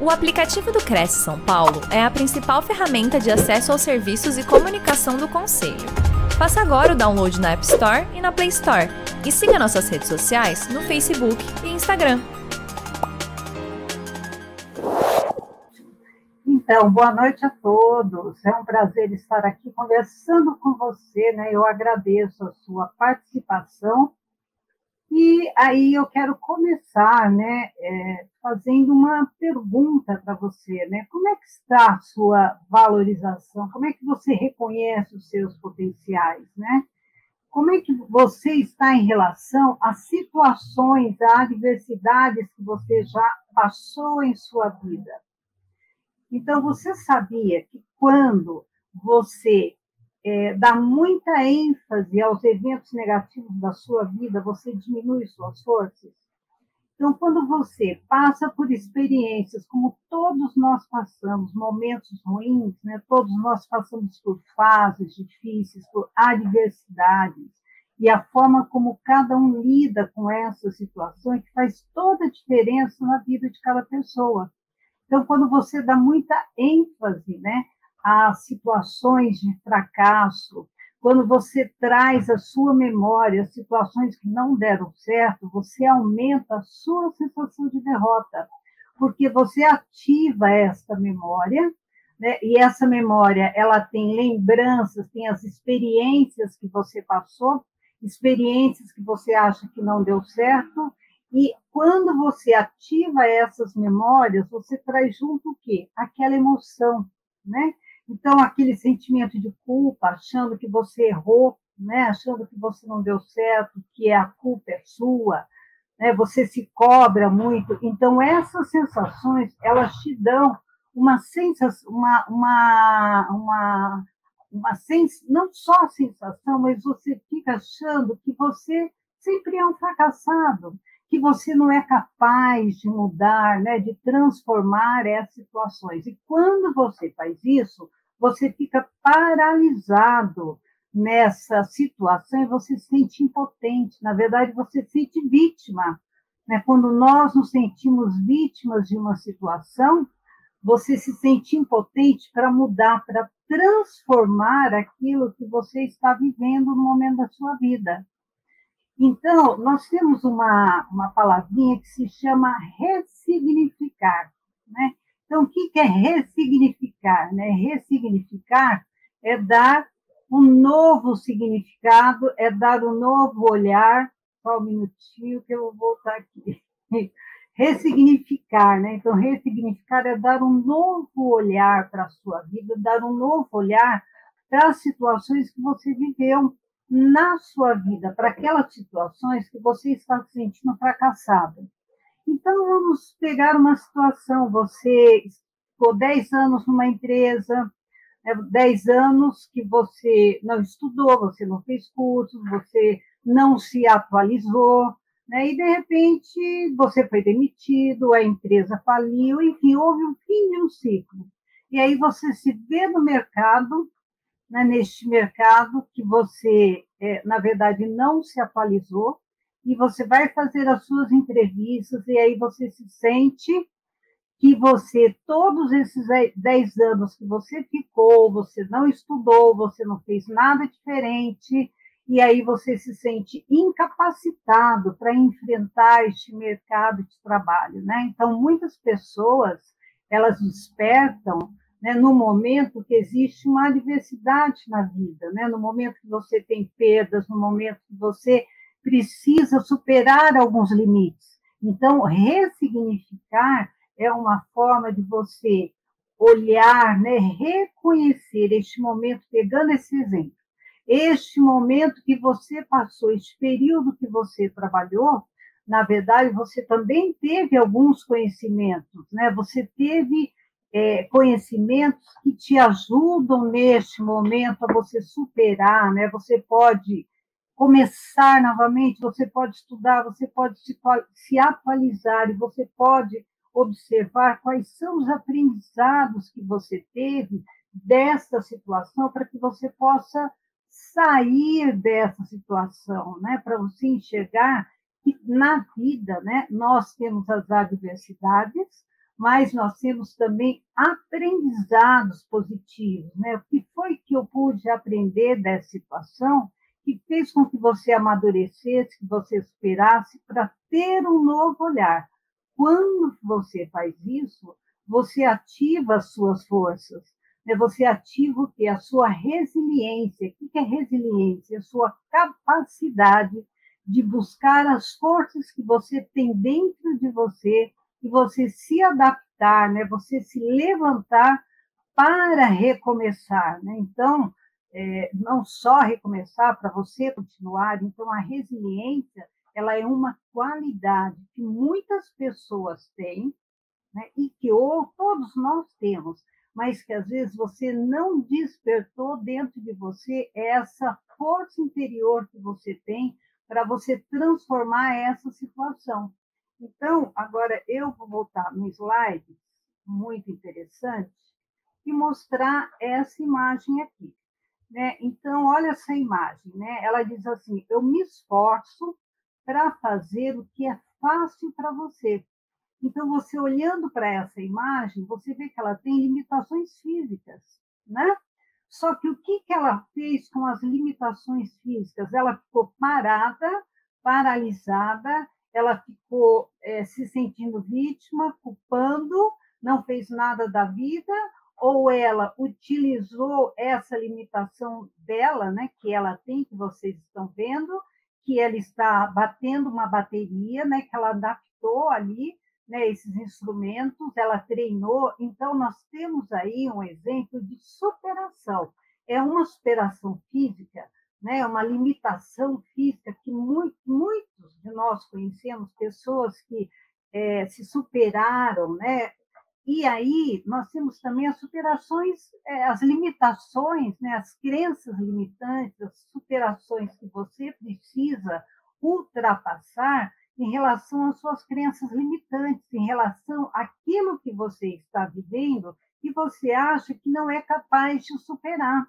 O aplicativo do Cresce São Paulo é a principal ferramenta de acesso aos serviços e comunicação do Conselho. Faça agora o download na App Store e na Play Store. E siga nossas redes sociais no Facebook e Instagram. Então, boa noite a todos. É um prazer estar aqui conversando com você, né? Eu agradeço a sua participação e aí eu quero começar, né, é, fazendo uma pergunta para você, né? Como é que está a sua valorização? Como é que você reconhece os seus potenciais, né? Como é que você está em relação às situações, a adversidades que você já passou em sua vida? Então, você sabia que quando você é, dá muita ênfase aos eventos negativos da sua vida, você diminui suas forças. Então, quando você passa por experiências, como todos nós passamos, momentos ruins, né? todos nós passamos por fases difíceis, por adversidades, e a forma como cada um lida com essa situação é que faz toda a diferença na vida de cada pessoa. Então, quando você dá muita ênfase né, a situações de fracasso, quando você traz a sua memória situações que não deram certo, você aumenta a sua sensação de derrota, porque você ativa esta memória, né? e essa memória ela tem lembranças, tem as experiências que você passou, experiências que você acha que não deu certo, e quando você ativa essas memórias, você traz junto o quê? Aquela emoção, né? Então, aquele sentimento de culpa, achando que você errou, né? achando que você não deu certo, que a culpa é sua, né? você se cobra muito. Então, essas sensações, elas te dão uma sensação, uma, uma, uma, uma sens... não só a sensação, mas você fica achando que você sempre é um fracassado, que você não é capaz de mudar, né, de transformar essas situações. E quando você faz isso, você fica paralisado nessa situação e você se sente impotente. Na verdade, você se sente vítima. Né? Quando nós nos sentimos vítimas de uma situação, você se sente impotente para mudar, para transformar aquilo que você está vivendo no momento da sua vida. Então, nós temos uma, uma palavrinha que se chama ressignificar. Né? Então, o que é ressignificar? Né? Ressignificar é dar um novo significado, é dar um novo olhar. Só um minutinho que eu vou voltar aqui. Ressignificar, né? Então, ressignificar é dar um novo olhar para a sua vida, dar um novo olhar para as situações que você viveu na sua vida, para aquelas situações que você está se sentindo fracassado. Então, vamos pegar uma situação: você ficou 10 anos numa empresa, 10 né, anos que você não estudou, você não fez cursos, você não se atualizou, né? e de repente você foi demitido, a empresa faliu, enfim, houve um fim de um ciclo. E aí você se vê no mercado, né, neste mercado que você, é, na verdade, não se atualizou, e você vai fazer as suas entrevistas, e aí você se sente que você, todos esses 10 anos que você ficou, você não estudou, você não fez nada diferente, e aí você se sente incapacitado para enfrentar este mercado de trabalho, né? Então, muitas pessoas, elas despertam né, no momento que existe uma adversidade na vida, né? No momento que você tem perdas, no momento que você precisa superar alguns limites. Então, ressignificar é uma forma de você olhar, né, reconhecer este momento, pegando esse exemplo, este momento que você passou, este período que você trabalhou, na verdade, você também teve alguns conhecimentos, né? Você teve é, conhecimentos que te ajudam neste momento a você superar, né? Você pode começar novamente, você pode estudar, você pode se, se atualizar e você pode observar quais são os aprendizados que você teve dessa situação para que você possa sair dessa situação, né? Para você enxergar que na vida, né, nós temos as adversidades, mas nós temos também aprendizados positivos. Né? O que foi que eu pude aprender dessa situação que fez com que você amadurecesse, que você esperasse para ter um novo olhar. Quando você faz isso, você ativa as suas forças, né? você ativa o que? A sua resiliência. O que é resiliência? A sua capacidade de buscar as forças que você tem dentro de você e você se adaptar, né? você se levantar para recomeçar. Né? Então, é, não só recomeçar, para você continuar. Então, a resiliência ela é uma qualidade que muitas pessoas têm né, e que ou, todos nós temos, mas que às vezes você não despertou dentro de você essa força interior que você tem para você transformar essa situação. Então, agora eu vou voltar no slide muito interessante e mostrar essa imagem aqui. Né? Então, olha essa imagem, né? Ela diz assim: eu me esforço para fazer o que é fácil para você. Então, você olhando para essa imagem, você vê que ela tem limitações físicas, né? Só que o que, que ela fez com as limitações físicas? Ela ficou parada, paralisada, ela ficou é, se sentindo vítima, culpando, não fez nada da vida, ou ela utilizou essa limitação dela, né, que ela tem, que vocês estão vendo, que ela está batendo uma bateria, né, que ela adaptou ali, né, esses instrumentos, ela treinou. Então, nós temos aí um exemplo de superação. É uma superação física, né, uma limitação física que muito, muitos de nós conhecemos, pessoas que é, se superaram, né, e aí nós temos também as superações, é, as limitações, né, as crenças limitantes, as superações que você precisa ultrapassar em relação às suas crenças limitantes, em relação àquilo que você está vivendo e você acha que não é capaz de superar.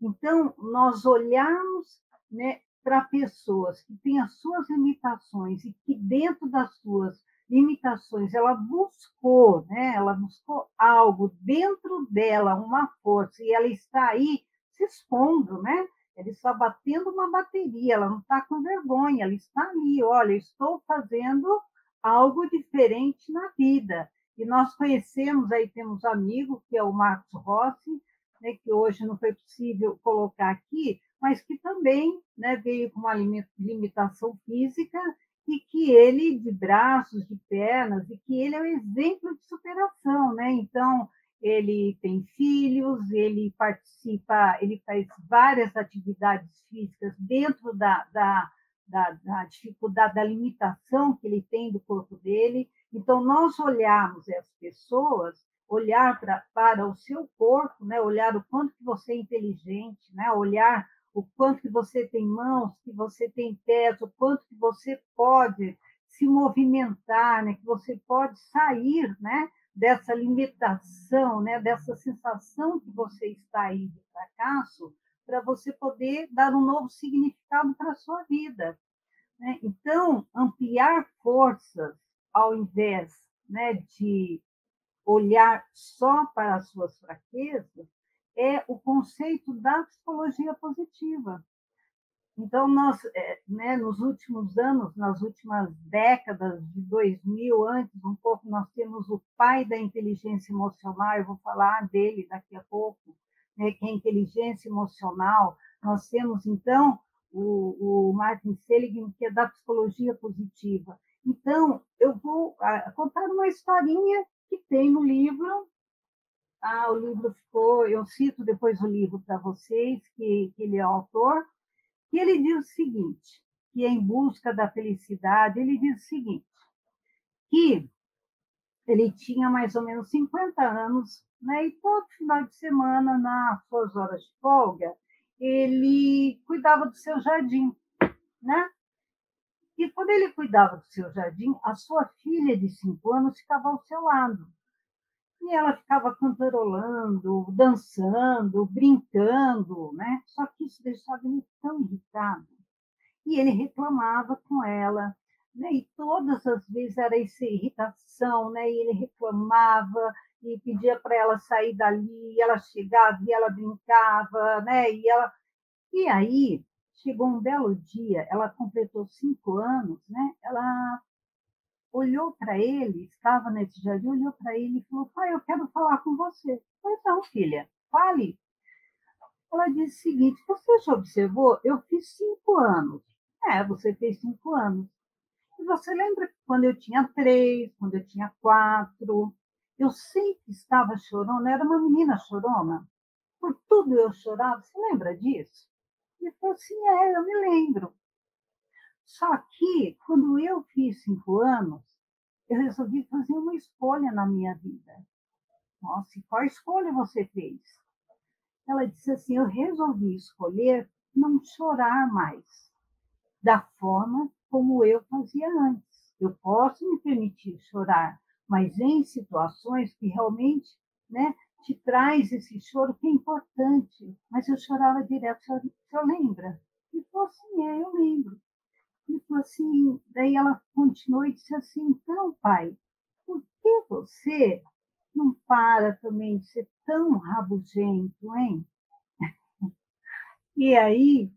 Então, nós olharmos né, para pessoas que têm as suas limitações e que dentro das suas limitações, ela buscou, né? Ela buscou algo dentro dela, uma força, e ela está aí se expondo, né? Ela está batendo uma bateria, ela não está com vergonha, ela está ali, olha, estou fazendo algo diferente na vida. E nós conhecemos, aí temos um amigo, que é o Marcos Rossi, né, que hoje não foi possível colocar aqui, mas que também né, veio com uma limitação física e que ele, de braços, de pernas, e que ele é um exemplo de superação, né? Então, ele tem filhos, ele participa, ele faz várias atividades físicas dentro da, da, da, da dificuldade, da limitação que ele tem do corpo dele. Então, nós olharmos as pessoas, olhar pra, para o seu corpo, né? olhar o quanto que você é inteligente, né? olhar o quanto que você tem mãos, que você tem pés, o quanto que você pode se movimentar, né? que você pode sair né? dessa limitação, né? dessa sensação que você está aí de fracasso, para você poder dar um novo significado para a sua vida. Né? Então, ampliar forças ao invés né, de olhar só para as suas fraquezas, é o conceito da psicologia positiva. Então, nós, é, né, nos últimos anos, nas últimas décadas de 2000, antes um pouco, nós temos o pai da inteligência emocional, eu vou falar dele daqui a pouco, né, que é a inteligência emocional. Nós temos, então, o, o Martin Seligman, que é da psicologia positiva. Então, eu vou ah, contar uma historinha que tem no livro, ah, o livro ficou, eu cito depois o livro para vocês, que, que ele é autor, e ele diz o seguinte, que é em busca da felicidade, ele diz o seguinte, que ele tinha mais ou menos 50 anos, né, e todo final de semana, nas suas horas de folga, ele cuidava do seu jardim, né? E quando ele cuidava do seu jardim, a sua filha de cinco anos ficava ao seu lado. E ela ficava cantarolando, dançando, brincando, né? Só que isso deixava ele tão irritado. E ele reclamava com ela, né? E todas as vezes era essa irritação, né? E ele reclamava e pedia para ela sair dali, e ela chegava e ela brincava, né? E ela e aí chegou um belo dia, ela completou cinco anos, né? Ela olhou para ele, estava nesse jardim, olhou para ele e falou: Pai, eu quero falar com você. Não, filha, fale. Ela disse o seguinte: Você já observou? Eu fiz cinco anos. É, você fez cinco anos. E você lembra quando eu tinha três, quando eu tinha quatro? Eu sempre estava chorando, era uma menina chorona. Por tudo eu chorava. Você lembra disso? Ele falou assim: É, eu me lembro. Só que, quando eu fiz cinco anos, eu resolvi fazer uma escolha na minha vida. Nossa, qual escolha você fez? Ela disse assim: Eu resolvi escolher não chorar mais, da forma como eu fazia antes. Eu posso me permitir chorar, mas em situações que realmente né, te traz esse choro que é importante. Mas eu chorava direto, senhor lembra? E falou assim, é, eu lembro. E falou assim, daí ela continuou e disse assim, então, pai, por que você não para também de ser tão rabugento, hein? E aí,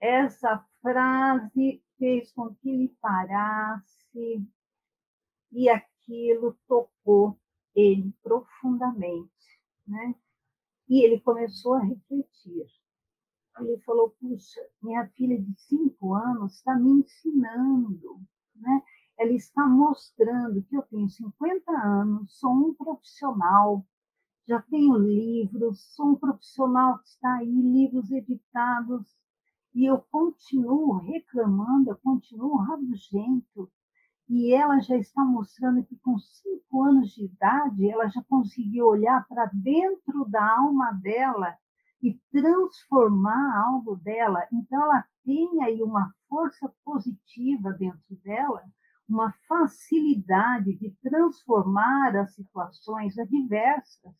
essa frase fez com que ele parasse e aquilo tocou ele profundamente, né? E ele começou a refletir. Ele falou: puxa, minha filha de cinco anos está me ensinando, né? Ela está mostrando que eu tenho 50 anos, sou um profissional, já tenho livros, sou um profissional que está aí, livros editados, e eu continuo reclamando, eu continuo rabugento, e ela já está mostrando que com cinco anos de idade ela já conseguiu olhar para dentro da alma dela e transformar algo dela. Então ela tem aí uma força positiva dentro dela, uma facilidade de transformar as situações adversas.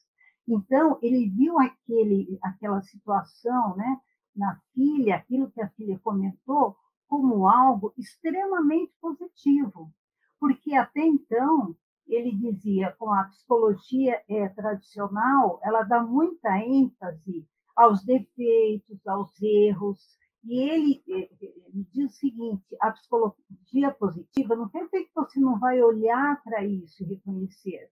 Então ele viu aquele, aquela situação, né, na filha, aquilo que a filha comentou, como algo extremamente positivo, porque até então ele dizia com a psicologia é, tradicional, ela dá muita ênfase aos defeitos, aos erros, e ele, ele diz o seguinte: a psicologia positiva não quer dizer que você não vai olhar para isso e reconhecer.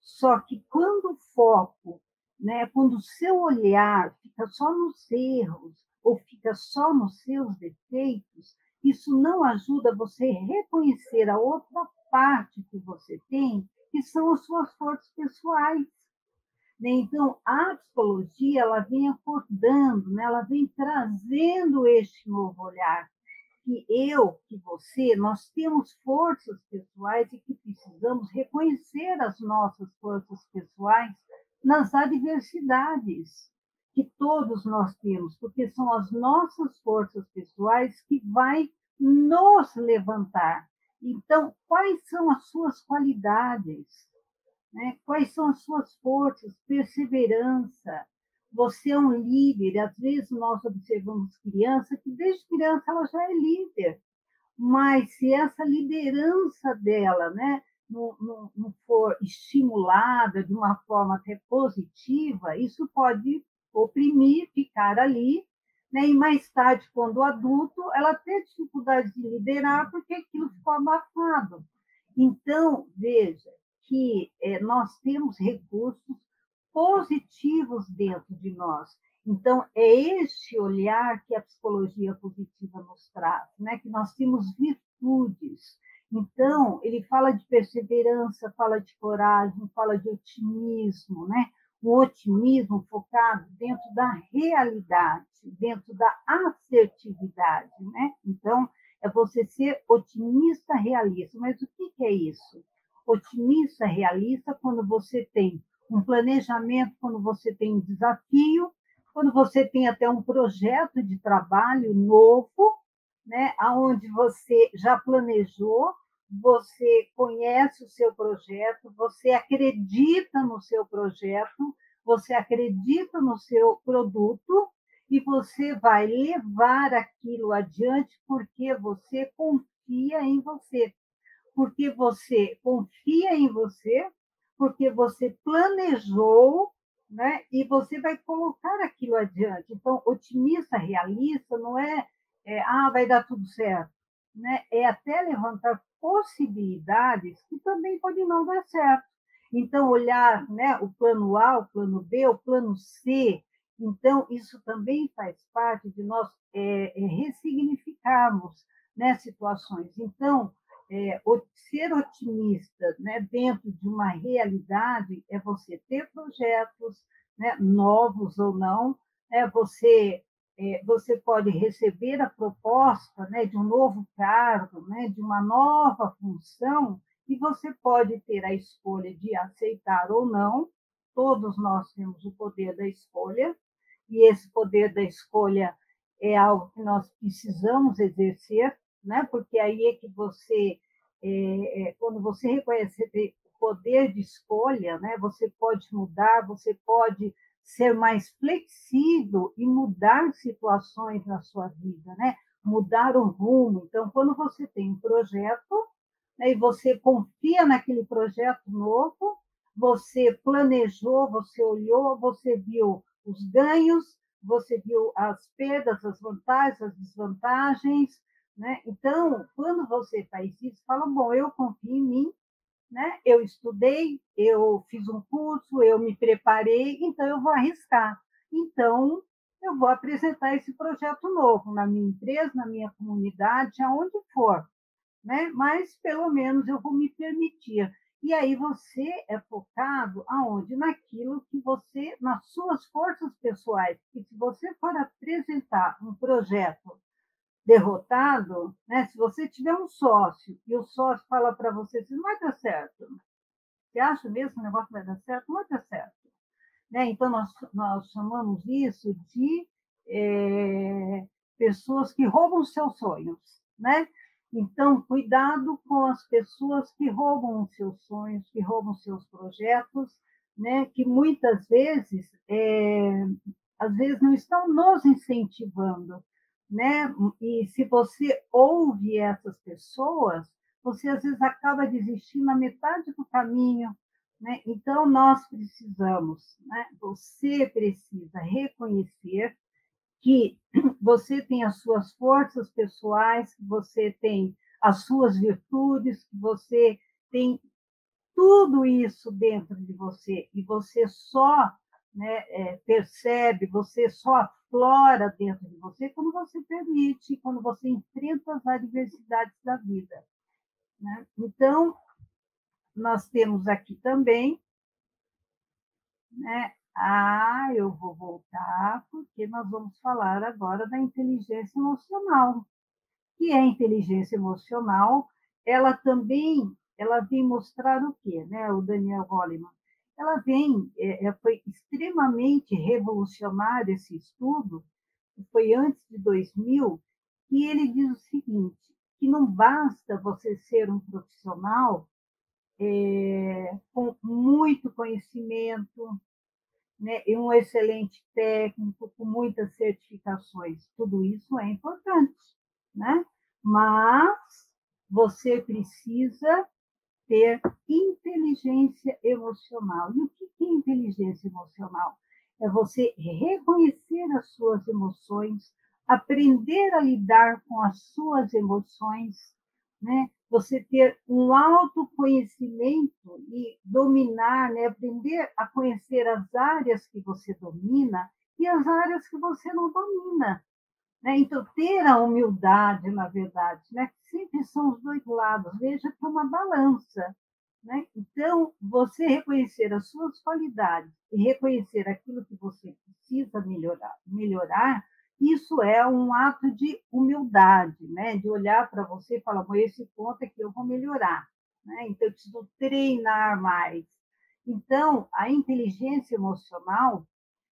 Só que quando o foco, né, quando o seu olhar fica só nos erros, ou fica só nos seus defeitos, isso não ajuda você a reconhecer a outra parte que você tem, que são as suas forças pessoais. Né? Então, a psicologia ela vem acordando, né? ela vem trazendo este novo olhar, que eu, que você, nós temos forças pessoais e que precisamos reconhecer as nossas forças pessoais nas adversidades que todos nós temos, porque são as nossas forças pessoais que vai nos levantar. Então, quais são as suas qualidades? Né? Quais são as suas forças? Perseverança. Você é um líder. Às vezes nós observamos criança que desde criança ela já é líder, mas se essa liderança dela, né, não, não, não for estimulada de uma forma até positiva, isso pode oprimir, ficar ali, né? e mais tarde, quando adulto, ela tem dificuldade de liderar porque aquilo ficou abafado. Então, veja que é, nós temos recursos positivos dentro de nós. Então, é este olhar que a psicologia positiva nos traz, né? que nós temos virtudes. Então, ele fala de perseverança, fala de coragem, fala de otimismo, né? um otimismo focado dentro da realidade, dentro da assertividade, né? Então, é você ser otimista realista. Mas o que é isso? Otimista realista quando você tem um planejamento, quando você tem um desafio, quando você tem até um projeto de trabalho novo, né, aonde você já planejou, você conhece o seu projeto, você acredita no seu projeto, você acredita no seu produto e você vai levar aquilo adiante porque você confia confia em você. Porque você confia em você, porque você planejou, né? E você vai colocar aquilo adiante. Então, otimista, realista, não é, é ah, vai dar tudo certo, né? É até levantar possibilidades que também podem não dar certo. Então, olhar né, o plano A, o plano B, o plano C. Então, isso também faz parte de nós é, é, ressignificarmos né, situações. Então, é, ser otimista né, dentro de uma realidade é você ter projetos, né, novos ou não, é você é, você pode receber a proposta né, de um novo cargo, né, de uma nova função, e você pode ter a escolha de aceitar ou não. Todos nós temos o poder da escolha, e esse poder da escolha é algo que nós precisamos exercer, né? porque aí é que você, é, é, quando você reconhece o poder de escolha, né? você pode mudar, você pode ser mais flexível e mudar situações na sua vida, né? mudar o rumo. Então, quando você tem um projeto né, e você confia naquele projeto novo, você planejou, você olhou, você viu os ganhos, você viu as perdas, as vantagens, as desvantagens. Né? Então, quando você faz isso, fala: bom, eu confio em mim, né? Eu estudei, eu fiz um curso, eu me preparei, então eu vou arriscar. Então, eu vou apresentar esse projeto novo na minha empresa, na minha comunidade, aonde for, né? Mas pelo menos eu vou me permitir. E aí você é focado aonde? Naquilo que você, nas suas forças pessoais. E se você for apresentar um projeto derrotado, né? se você tiver um sócio e o sócio fala para você assim, não vai dar certo, você acha mesmo que o negócio vai dar certo? Não vai dar certo. Né? Então, nós, nós chamamos isso de é, pessoas que roubam seus sonhos. Né? Então, cuidado com as pessoas que roubam os seus sonhos, que roubam seus projetos, né? que muitas vezes, é, às vezes não estão nos incentivando, né? E se você ouve essas pessoas, você às vezes acaba desistindo na metade do caminho, né? Então nós precisamos, né? Você precisa reconhecer que você tem as suas forças pessoais, que você tem as suas virtudes, que você tem tudo isso dentro de você e você só né, é, percebe, você só aflora dentro de você quando você permite, quando você enfrenta as adversidades da vida. Né? Então, nós temos aqui também, né, ah, eu vou voltar, porque nós vamos falar agora da inteligência emocional. Que é a inteligência emocional, ela também, ela vem mostrar o quê, né, o Daniel Goleman? Ela vem, é, é, foi extremamente revolucionário esse estudo, foi antes de 2000, e ele diz o seguinte, que não basta você ser um profissional é, com muito conhecimento, né, e um excelente técnico, com muitas certificações. Tudo isso é importante, né? mas você precisa ter inteligência emocional. E o que é inteligência emocional? É você reconhecer as suas emoções, aprender a lidar com as suas emoções, né? Você ter um autoconhecimento e dominar, né? aprender a conhecer as áreas que você domina e as áreas que você não domina. Né? Então, ter a humildade, na verdade, né? sempre são os dois lados, veja que é uma balança. Né? Então, você reconhecer as suas qualidades e reconhecer aquilo que você precisa melhorar, melhorar isso é um ato de humildade, né? de olhar para você e falar, bom, esse ponto é que eu vou melhorar. Né? Então, eu preciso treinar mais. Então, a inteligência emocional,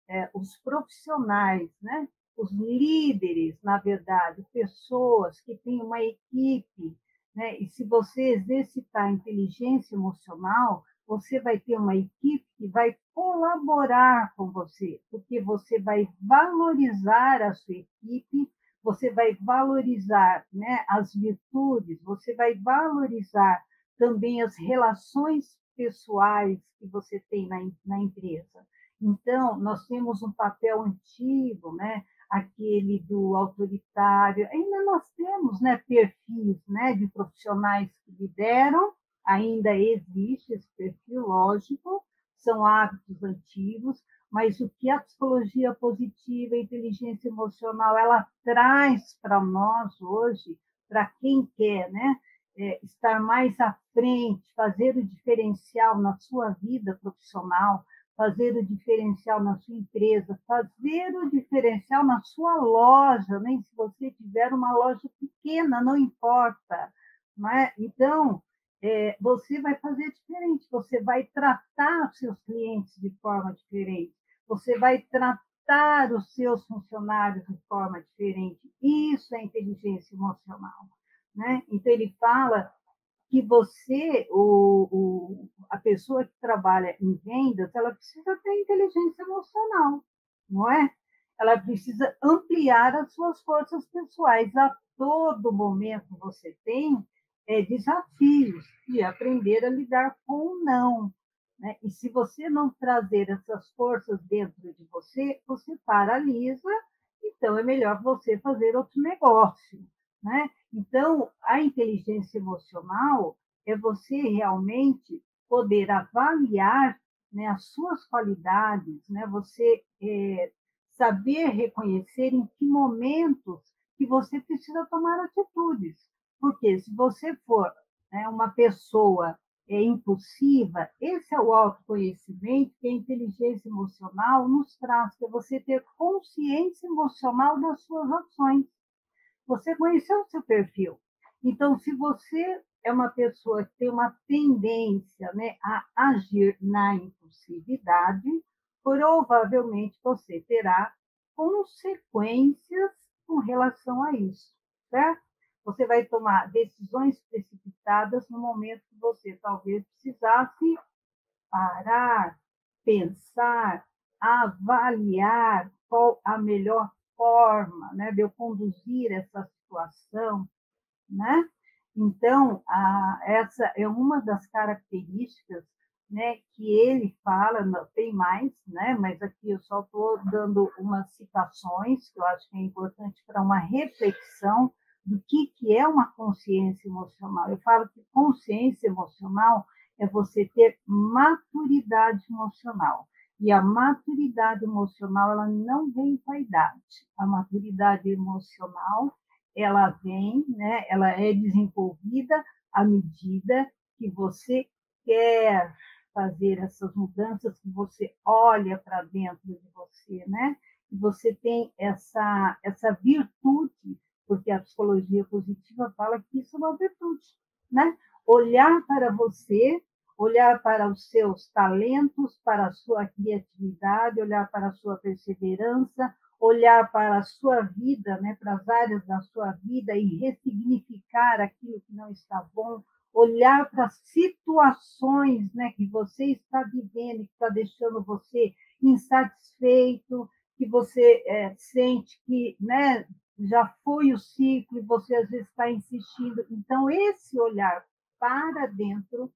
é, os profissionais, né? Os líderes, na verdade, pessoas que têm uma equipe, né? E se você exercitar a inteligência emocional, você vai ter uma equipe que vai colaborar com você, porque você vai valorizar a sua equipe, você vai valorizar né, as virtudes, você vai valorizar também as relações pessoais que você tem na, na empresa. Então, nós temos um papel antigo, né? Aquele do autoritário. Ainda nós temos né, perfis né, de profissionais que lideram, ainda existe esse perfil, lógico, são hábitos antigos, mas o que a psicologia positiva, a inteligência emocional, ela traz para nós hoje, para quem quer né, é, estar mais à frente, fazer o diferencial na sua vida profissional, fazer o diferencial na sua empresa, fazer o diferencial na sua loja, nem se você tiver uma loja pequena, não importa. Não é? Então, é, você vai fazer diferente, você vai tratar os seus clientes de forma diferente, você vai tratar os seus funcionários de forma diferente. Isso é inteligência emocional. Né? Então, ele fala que você, o, o, a pessoa que trabalha em vendas, ela precisa ter inteligência emocional, não é? Ela precisa ampliar as suas forças pessoais. A todo momento você tem é, desafios e aprender a lidar com o não. Né? E se você não trazer essas forças dentro de você, você paralisa, então é melhor você fazer outro negócio. Né? Então, a inteligência emocional é você realmente poder avaliar né, as suas qualidades, né? você é, saber reconhecer em que momentos que você precisa tomar atitudes. Porque se você for né, uma pessoa é, impulsiva, esse é o autoconhecimento que a inteligência emocional nos traz, que é você ter consciência emocional das suas ações. Você conheceu o seu perfil. Então, se você é uma pessoa que tem uma tendência né, a agir na impulsividade, provavelmente você terá consequências com relação a isso, certo? Você vai tomar decisões precipitadas no momento que você talvez precisasse parar, pensar, avaliar qual a melhor forma né, de eu conduzir essa situação, né? Então, a, essa é uma das características né, que ele fala, tem mais, né, mas aqui eu só estou dando umas citações que eu acho que é importante para uma reflexão do que, que é uma consciência emocional. Eu falo que consciência emocional é você ter maturidade emocional. E a maturidade emocional, ela não vem com a idade. A maturidade emocional, ela vem, né, ela é desenvolvida à medida que você quer fazer essas mudanças, que você olha para dentro de você, né? Que você tem essa, essa virtude, porque a psicologia positiva fala que isso é uma virtude, né? Olhar para você olhar para os seus talentos, para a sua criatividade, olhar para a sua perseverança, olhar para a sua vida, né, para as áreas da sua vida e ressignificar aquilo que não está bom, olhar para as situações né, que você está vivendo, que está deixando você insatisfeito, que você é, sente que né, já foi o ciclo e você às vezes está insistindo. Então, esse olhar para dentro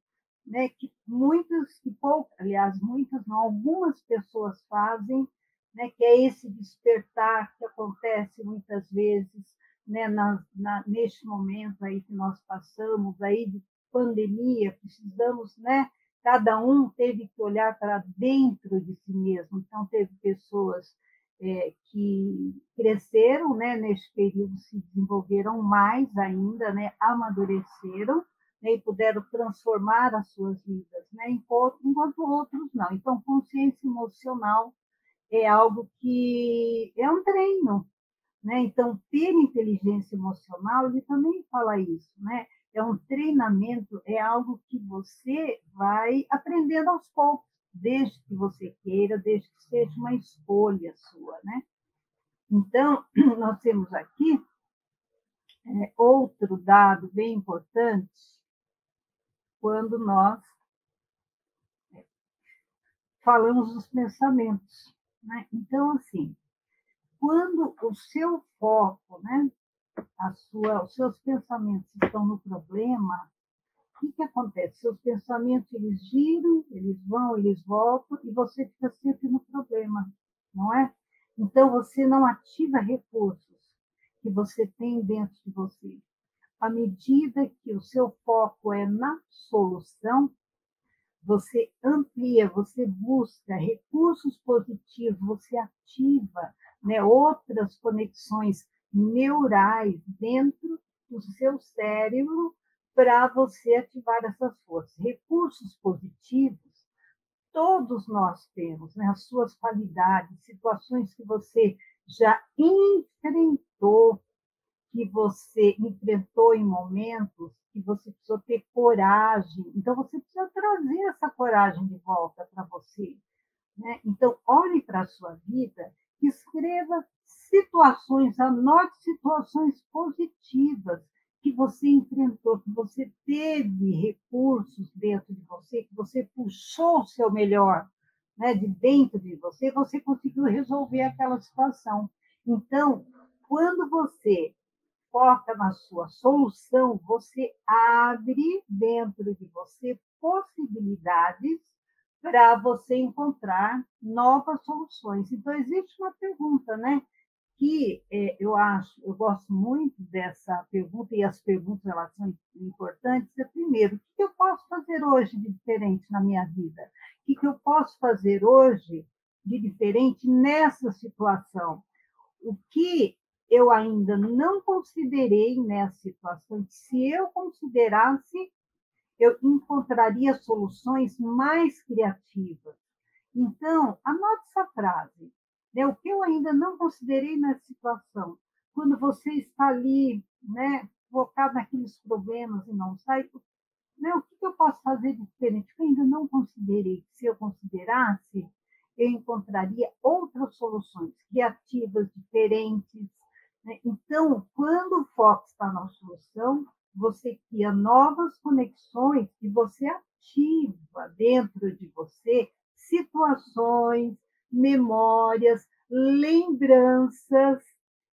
né, que muitas, que poucas, aliás, muitas não, algumas pessoas fazem, né, que é esse despertar que acontece muitas vezes né, na, na, neste momento aí que nós passamos aí de pandemia, precisamos, né, cada um teve que olhar para dentro de si mesmo. Então, teve pessoas é, que cresceram né, neste período, se desenvolveram mais ainda, né, amadureceram, né, e puderam transformar as suas vidas, né, enquanto, enquanto outros não. Então, consciência emocional é algo que é um treino. Né? Então, ter inteligência emocional, ele também fala isso, né? É um treinamento, é algo que você vai aprendendo aos poucos, desde que você queira, desde que seja uma escolha sua, né? Então, nós temos aqui é, outro dado bem importante, quando nós falamos dos pensamentos. Né? Então, assim, quando o seu foco, né, a sua, os seus pensamentos estão no problema, o que, que acontece? Seus pensamentos eles giram, eles vão, eles voltam e você fica sempre no problema, não é? Então você não ativa recursos que você tem dentro de você. À medida que o seu foco é na solução, você amplia, você busca recursos positivos, você ativa né, outras conexões neurais dentro do seu cérebro para você ativar essas forças. Recursos positivos, todos nós temos, né? as suas qualidades, situações que você já enfrentou, que você enfrentou em momentos que você precisou ter coragem. Então, você precisa trazer essa coragem de volta para você. Né? Então, olhe para a sua vida, escreva situações, anote situações positivas que você enfrentou, que você teve recursos dentro de você, que você puxou o seu melhor né, de dentro de você, você conseguiu resolver aquela situação. Então, quando você foca na sua solução, você abre dentro de você possibilidades para você encontrar novas soluções. Então, existe uma pergunta, né? que é, eu acho, eu gosto muito dessa pergunta, e as perguntas elas são importantes, é primeiro, o que eu posso fazer hoje de diferente na minha vida? O que eu posso fazer hoje de diferente nessa situação? O que eu ainda não considerei nessa situação, se eu considerasse, eu encontraria soluções mais criativas. Então, anote essa frase. Né? O que eu ainda não considerei nessa situação, quando você está ali, né, focado naqueles problemas e não sai, né, o que eu posso fazer de diferente? Eu ainda não considerei. Se eu considerasse, eu encontraria outras soluções criativas, diferentes. Né? Então, quando o foco está na solução, você cria novas conexões e você ativa dentro de você situações, memórias, lembranças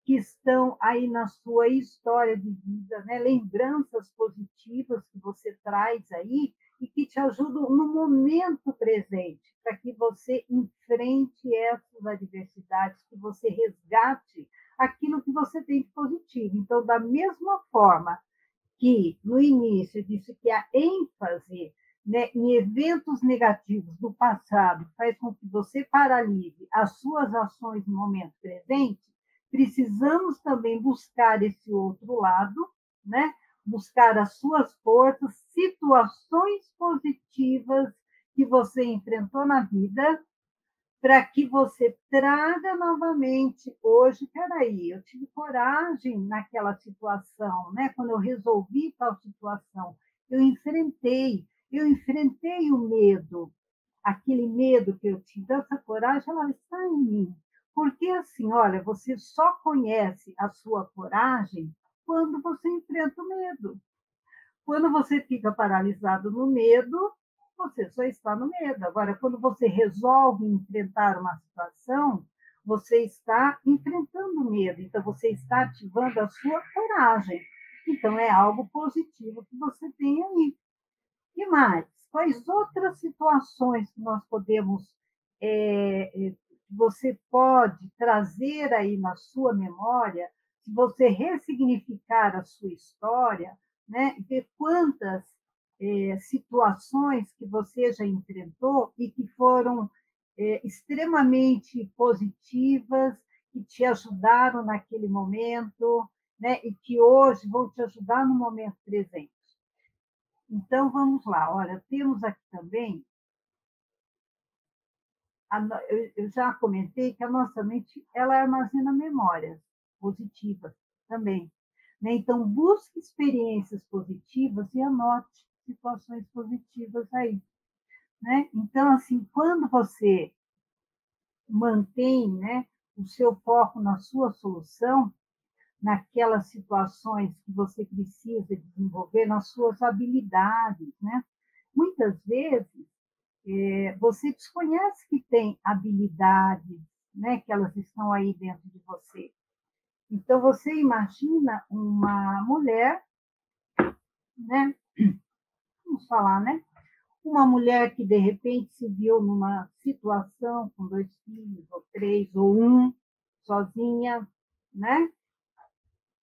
que estão aí na sua história de vida, né? lembranças positivas que você traz aí e que te ajudam no momento presente, para que você enfrente essas adversidades, que você resgate aquilo que você tem de positivo. Então, da mesma forma que no início disse que a ênfase né, em eventos negativos do passado faz com que você paralise as suas ações no momento presente, precisamos também buscar esse outro lado, né? Buscar as suas forças, situações positivas que você enfrentou na vida, para que você traga novamente hoje, peraí, eu tive coragem naquela situação, né? Quando eu resolvi tal situação, eu enfrentei, eu enfrentei o medo, aquele medo que eu tive, essa coragem, ela está em mim. Porque assim, olha, você só conhece a sua coragem quando você enfrenta o medo. Quando você fica paralisado no medo, você só está no medo. Agora, quando você resolve enfrentar uma situação, você está enfrentando o medo, então você está ativando a sua coragem. Então, é algo positivo que você tem aí que mais? Quais outras situações que nós podemos, é, você pode trazer aí na sua memória, se você ressignificar a sua história, né, ver quantas é, situações que você já enfrentou e que foram é, extremamente positivas, que te ajudaram naquele momento, né, e que hoje vão te ajudar no momento presente. Então, vamos lá. Olha, temos aqui também. eu já comentei que a nossa mente ela armazena memórias positivas também. Né? Então, busque experiências positivas e anote situações positivas aí. Né? Então, assim, quando você mantém né, o seu foco na sua solução, naquelas situações que você precisa desenvolver, nas suas habilidades, né? Muitas vezes é, você desconhece que tem habilidades né, que elas estão aí dentro de você. Então, você imagina uma mulher, né? Vamos falar, né? Uma mulher que, de repente, se viu numa situação com dois filhos, ou três, ou um, sozinha, né?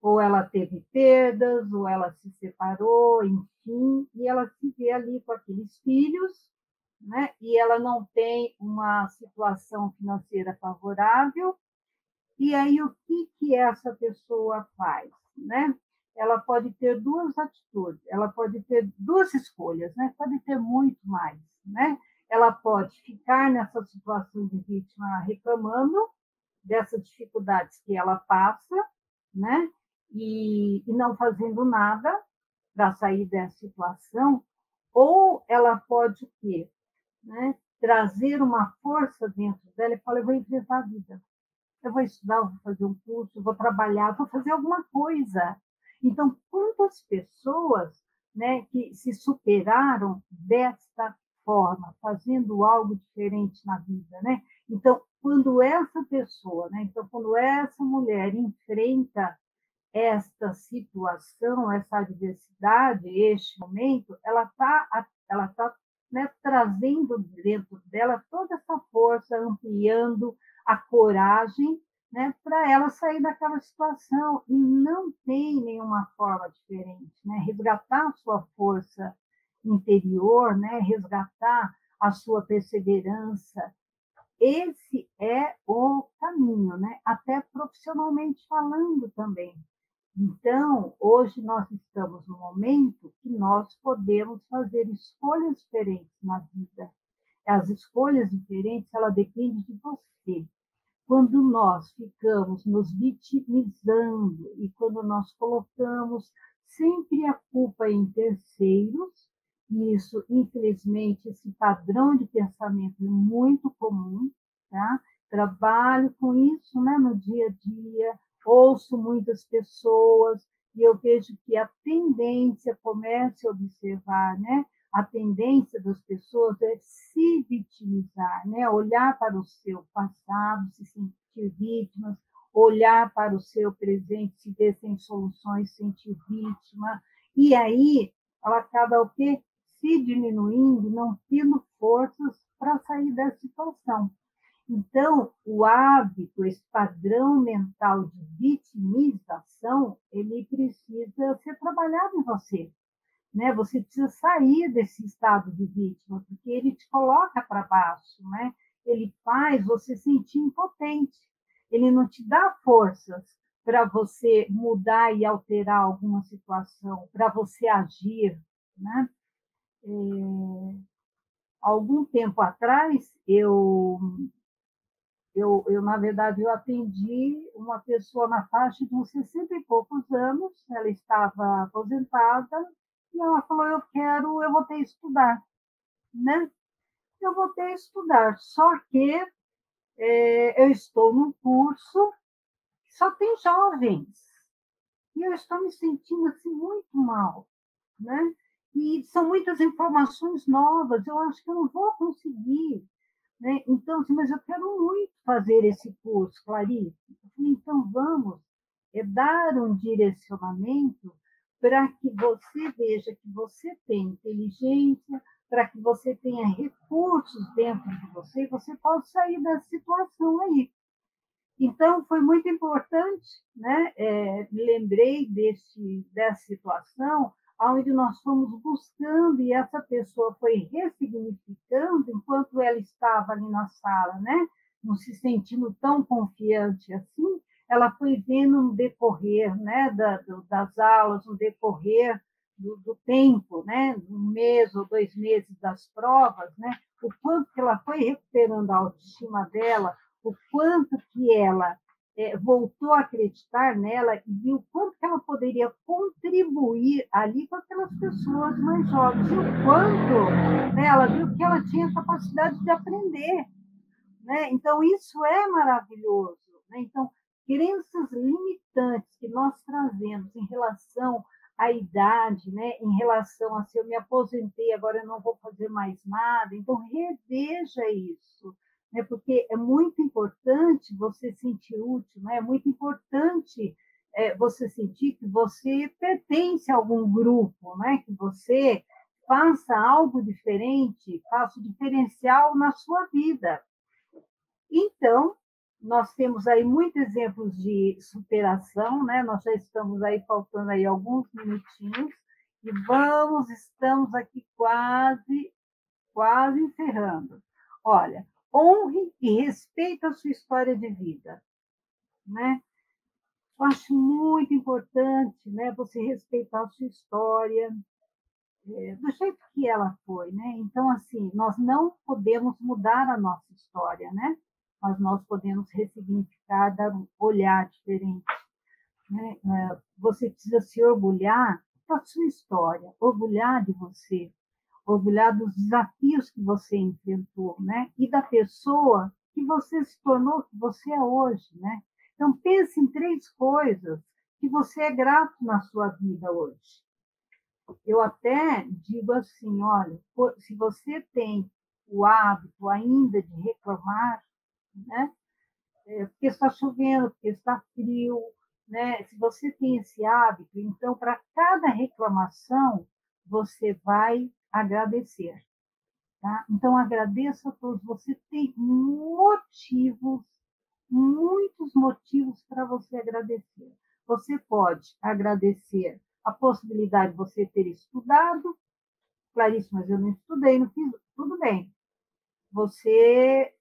Ou ela teve perdas, ou ela se separou, enfim, e ela se vê ali com aqueles filhos, né? E ela não tem uma situação financeira favorável, e aí, o que, que essa pessoa faz? Né? Ela pode ter duas atitudes, ela pode ter duas escolhas, né? pode ter muito mais. Né? Ela pode ficar nessa situação de vítima reclamando dessas dificuldades que ela passa, né? e, e não fazendo nada para sair dessa situação, ou ela pode o quê? Né? trazer uma força dentro dela e falar, eu vou enfrentar a vida eu vou estudar, vou fazer um curso, vou trabalhar, vou fazer alguma coisa. Então, quantas pessoas né, que se superaram desta forma, fazendo algo diferente na vida, né? Então, quando essa pessoa, né, então quando essa mulher enfrenta esta situação, essa adversidade, este momento, ela está ela tá, né, trazendo dentro dela toda essa força, ampliando a coragem né, para ela sair daquela situação e não tem nenhuma forma diferente, né? Resgatar a sua força interior, né? Resgatar a sua perseverança. Esse é o caminho, né? Até profissionalmente falando também. Então, hoje nós estamos no momento que nós podemos fazer escolhas diferentes na vida. As escolhas diferentes, ela depende de você quando nós ficamos nos vitimizando e quando nós colocamos sempre a culpa em terceiros, isso, infelizmente, esse padrão de pensamento é muito comum, tá? Trabalho com isso né, no dia a dia, ouço muitas pessoas e eu vejo que a tendência, comece a observar, né? A tendência das pessoas é se vitimizar, né? olhar para o seu passado, se sentir vítimas, olhar para o seu presente, se ver sem soluções, sentir vítima, e aí ela acaba o quê? Se diminuindo, não tendo forças para sair da situação. Então, o hábito, esse padrão mental de vitimização, ele precisa ser trabalhado em você né? Você precisa sair desse estado de vítima, porque ele te coloca para baixo, né? Ele faz você sentir impotente. Ele não te dá forças para você mudar e alterar alguma situação, para você agir, né? É... Algum tempo atrás, eu, eu, eu, na verdade, eu atendi uma pessoa na faixa de uns 60 e poucos anos, ela estava aposentada, e ela falou, eu quero, eu vou ter que estudar, né? Eu vou ter que estudar, só que é, eu estou num curso que só tem jovens, e eu estou me sentindo assim muito mal, né? E são muitas informações novas, eu acho que eu não vou conseguir, né? Então, assim, mas eu quero muito fazer esse curso, Clarice. Então, vamos é dar um direcionamento para que você veja que você tem inteligência, para que você tenha recursos dentro de você, você pode sair da situação aí. Então, foi muito importante, né? É, me lembrei desse, dessa situação, onde nós fomos buscando e essa pessoa foi ressignificando enquanto ela estava ali na sala, né? Não se sentindo tão confiante assim, ela foi vendo no decorrer né, da, das aulas, no decorrer do, do, tempo, né, um mês ou dois meses das provas, né, o quanto que ela foi recuperando a autoestima dela, o quanto que ela é, voltou a acreditar nela e viu o quanto que ela poderia contribuir ali com aquelas pessoas mais jovens, o quanto né, ela viu que ela tinha capacidade de aprender. Né? Então, isso é maravilhoso. Né? Então, crenças limitantes que nós trazemos em relação à idade, né, em relação a se eu me aposentei, agora eu não vou fazer mais nada. Então, reveja isso. né? porque é muito importante você sentir útil, né? é muito importante é, você sentir que você pertence a algum grupo, né? que você faça algo diferente, faça diferencial na sua vida. Então, nós temos aí muitos exemplos de superação, né? Nós já estamos aí faltando aí alguns minutinhos e vamos, estamos aqui quase, quase encerrando. Olha, honre e respeite a sua história de vida, né? Eu acho muito importante, né? Você respeitar a sua história, é, do jeito que ela foi, né? Então, assim, nós não podemos mudar a nossa história, né? Mas nós podemos ressignificar, dar um olhar diferente. Né? É, você precisa se orgulhar da sua história, orgulhar de você, orgulhar dos desafios que você enfrentou, né? E da pessoa que você se tornou, que você é hoje, né? Então pense em três coisas que você é grato na sua vida hoje. Eu até digo assim, olha, se você tem o hábito ainda de reclamar, né? É, porque está chovendo, porque está frio, né? Se você tem esse hábito, então para cada reclamação você vai agradecer, tá? Então agradeça a todos. Você tem motivos, muitos motivos para você agradecer. Você pode agradecer a possibilidade de você ter estudado. Clarice, mas eu não estudei, não fiz. Tudo bem. Você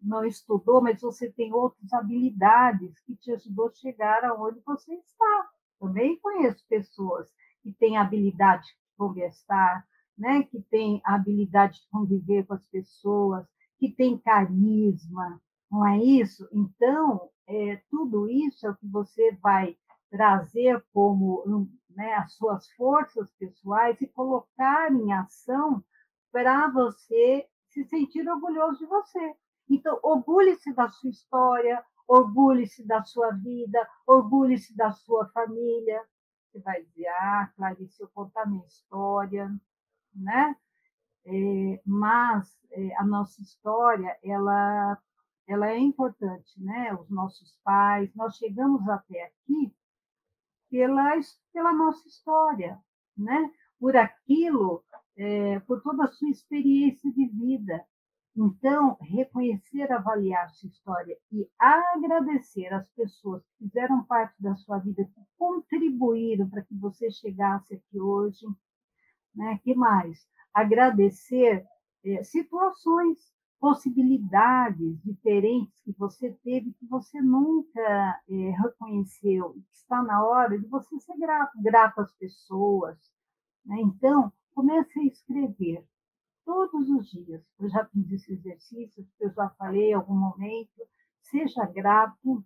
não estudou, mas você tem outras habilidades que te ajudou a chegar aonde você está. Também conheço pessoas que têm habilidade de conversar, né? que têm habilidade de conviver com as pessoas, que têm carisma, não é isso? Então, é, tudo isso é o que você vai trazer como né, as suas forças pessoais e colocar em ação para você se sentir orgulhoso de você. Então, orgulhe-se da sua história, orgulhe-se da sua vida, orgulhe-se da sua família. Você vai dizer, ah, Clarice, eu contar minha história, né? É, mas é, a nossa história, ela, ela é importante, né? Os nossos pais, nós chegamos até aqui pela, pela nossa história, né? Por aquilo, é, por toda a sua experiência de vida. Então, reconhecer, avaliar sua história e agradecer as pessoas que fizeram parte da sua vida, que contribuíram para que você chegasse aqui hoje. Né? que mais? Agradecer é, situações, possibilidades diferentes que você teve, que você nunca é, reconheceu. Está na hora de você ser grato, grato às pessoas. Né? Então, comece a escrever todos os dias. Eu já fiz esse exercício, eu já falei em algum momento. Seja grato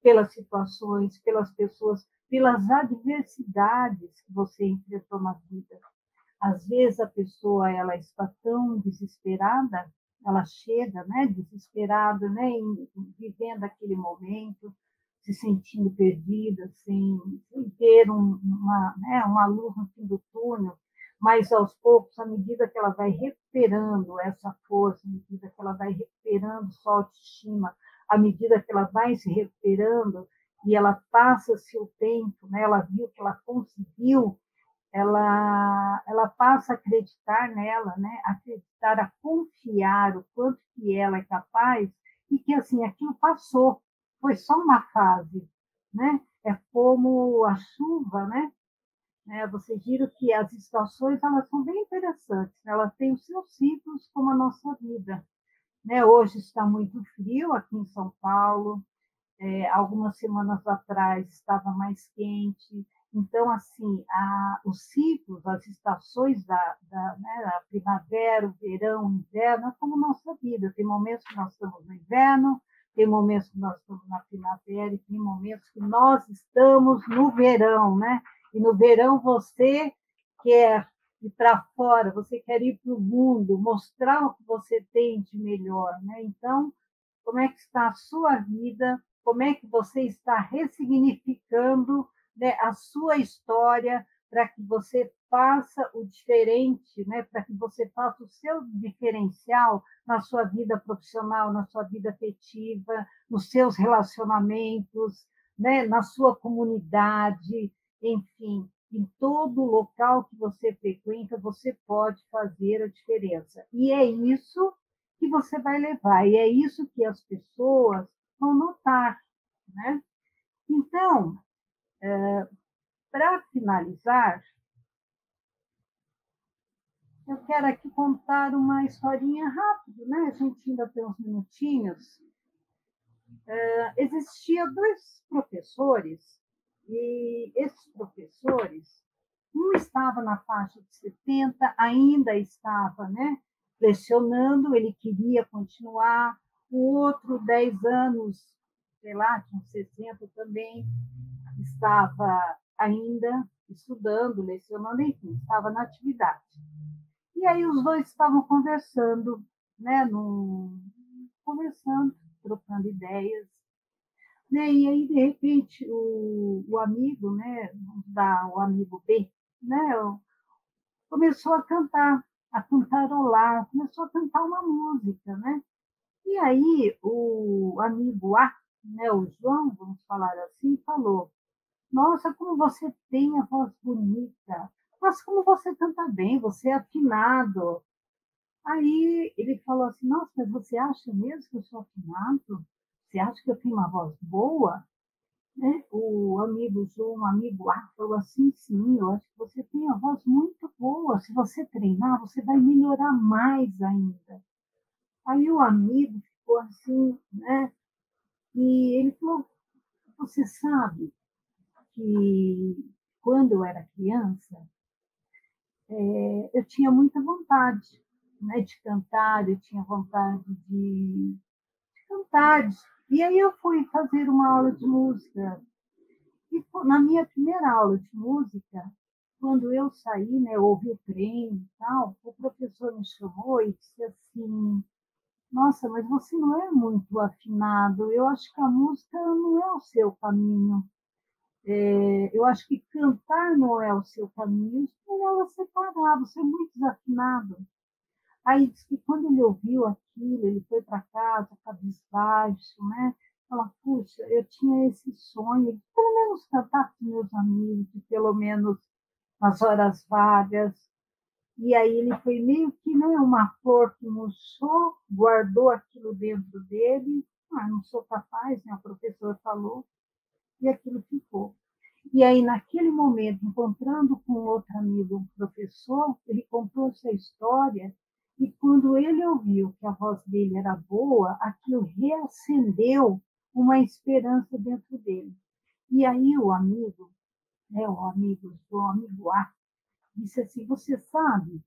pelas situações, pelas pessoas, pelas adversidades que você enfrentou na vida. Às vezes a pessoa ela está tão desesperada, ela chega, né, desesperada, né, vivendo aquele momento, se sentindo perdida, sem, sem ter um, uma, né, uma luz no fim do túnel, mas aos poucos, à medida que ela vai recuperando essa força, à medida que ela vai recuperando sua autoestima, à medida que ela vai se recuperando e ela passa-se o tempo, né? ela viu que ela conseguiu, ela, ela passa a acreditar nela, né? acreditar, a confiar o quanto que ela é capaz e que assim aquilo passou, foi só uma fase, né? É como a chuva, né? Né? Vocês viram que as estações elas são bem interessantes, né? elas têm os seus ciclos como a nossa vida. Né? Hoje está muito frio aqui em São Paulo, é, algumas semanas atrás estava mais quente. Então, assim, a, os ciclos, as estações da, da né, a primavera, o verão, o inverno, é como nossa vida. Tem momentos que nós estamos no inverno, tem momentos que nós estamos na primavera e tem momentos que nós estamos no verão, né? E no verão você quer ir para fora, você quer ir para o mundo, mostrar o que você tem de melhor. Né? Então, como é que está a sua vida? Como é que você está ressignificando né, a sua história para que você faça o diferente, né? para que você faça o seu diferencial na sua vida profissional, na sua vida afetiva, nos seus relacionamentos, né? na sua comunidade, enfim, em todo local que você frequenta, você pode fazer a diferença. E é isso que você vai levar, e é isso que as pessoas vão notar. Né? Então, é, para finalizar, eu quero aqui contar uma historinha rápida, né? A gente ainda tem uns minutinhos. Uh, existia dois professores e esses professores, um estava na faixa de 70, ainda estava, né, lecionando, ele queria continuar, o outro 10 anos, sei lá, tinha 60 também, estava ainda estudando, lecionando, enfim, estava na atividade. E aí os dois estavam conversando, né, num, conversando, trocando ideias. Né, e aí, de repente, o, o amigo, né, da, o amigo B, né, começou a cantar, a cantarolar, começou a cantar uma música, né? E aí o amigo A, né, o João, vamos falar assim, falou: Nossa, como você tem a voz bonita, mas como você canta bem, você é afinado. Aí ele falou assim, nossa, mas você acha mesmo que eu sou afinado? Você acha que eu tenho uma voz boa? Né? O amigo João, um amigo A, falou assim, sim, eu acho que você tem uma voz muito boa. Se você treinar, você vai melhorar mais ainda. Aí o amigo ficou assim, né? E ele falou, você sabe que quando eu era criança, é, eu tinha muita vontade né, de cantar, eu tinha vontade de, de cantar. E aí eu fui fazer uma aula de música. E na minha primeira aula de música, quando eu saí, né, eu ouvi o trem e tal, o professor me chamou e disse assim, nossa, mas você não é muito afinado, eu acho que a música não é o seu caminho. É, eu acho que cantar não é o seu caminho, é melhor você parar, você é muito desafinado. Aí diz que quando ele ouviu aquilo, ele foi para casa, cabisbaixo, né? Fala, puxa, eu tinha esse sonho de pelo menos cantar com meus amigos, pelo menos nas horas vagas. E aí ele foi meio que né, uma flor que murchou, guardou aquilo dentro dele. Ah, não sou capaz, né? o professor falou e aquilo ficou. E aí, naquele momento, encontrando com outro amigo, um professor, ele contou essa história e quando ele ouviu que a voz dele era boa, aquilo reacendeu uma esperança dentro dele. E aí o amigo, né, o amigo, o amigo A, disse assim, você sabe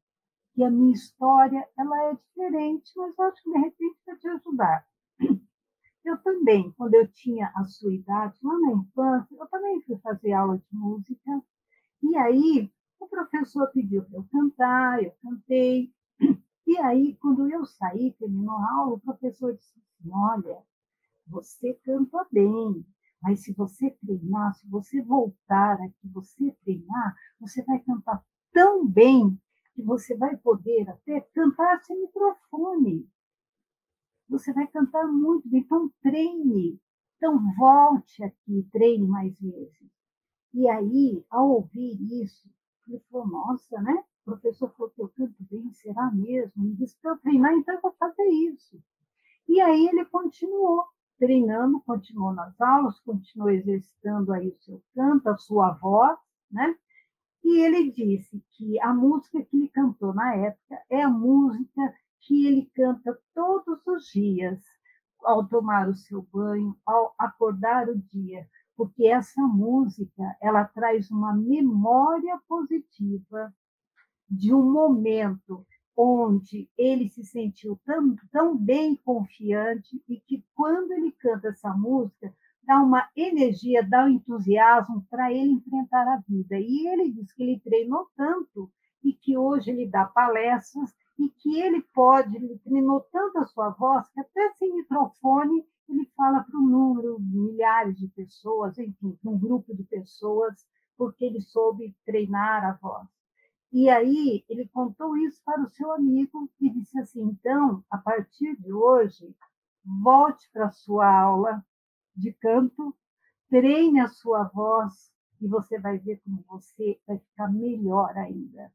que a minha história ela é diferente, mas acho que de repente vai te ajudar. Eu também, quando eu tinha a sua idade, lá na infância, eu também fui fazer aula de música. E aí, o professor pediu para eu cantar, eu cantei. E aí, quando eu saí, terminou a aula, o professor disse assim, olha, você canta bem, mas se você treinar, se você voltar aqui, você treinar, você vai cantar tão bem que você vai poder até cantar sem microfone você vai cantar muito bem. Então, treine. Então, volte aqui, treine mais vezes. E aí, ao ouvir isso, ele falou, nossa, né? O professor falou que eu canto bem, será mesmo? Ele disse, para eu treinar, então eu vou fazer isso. E aí ele continuou treinando, continuou nas aulas, continuou exercitando aí o seu canto, a sua voz, né? E ele disse que a música que ele cantou na época é a música que ele canta todos os dias, ao tomar o seu banho, ao acordar o dia, porque essa música ela traz uma memória positiva de um momento onde ele se sentiu tão, tão bem confiante e que quando ele canta essa música dá uma energia, dá um entusiasmo para ele enfrentar a vida. E ele diz que ele treinou tanto e que hoje ele dá palestras e que ele pode, ele treinou tanto a sua voz que até sem microfone ele fala para um número, milhares de pessoas, enfim, para um grupo de pessoas, porque ele soube treinar a voz. E aí ele contou isso para o seu amigo e disse assim: então, a partir de hoje, volte para a sua aula de canto, treine a sua voz e você vai ver como você vai ficar melhor ainda.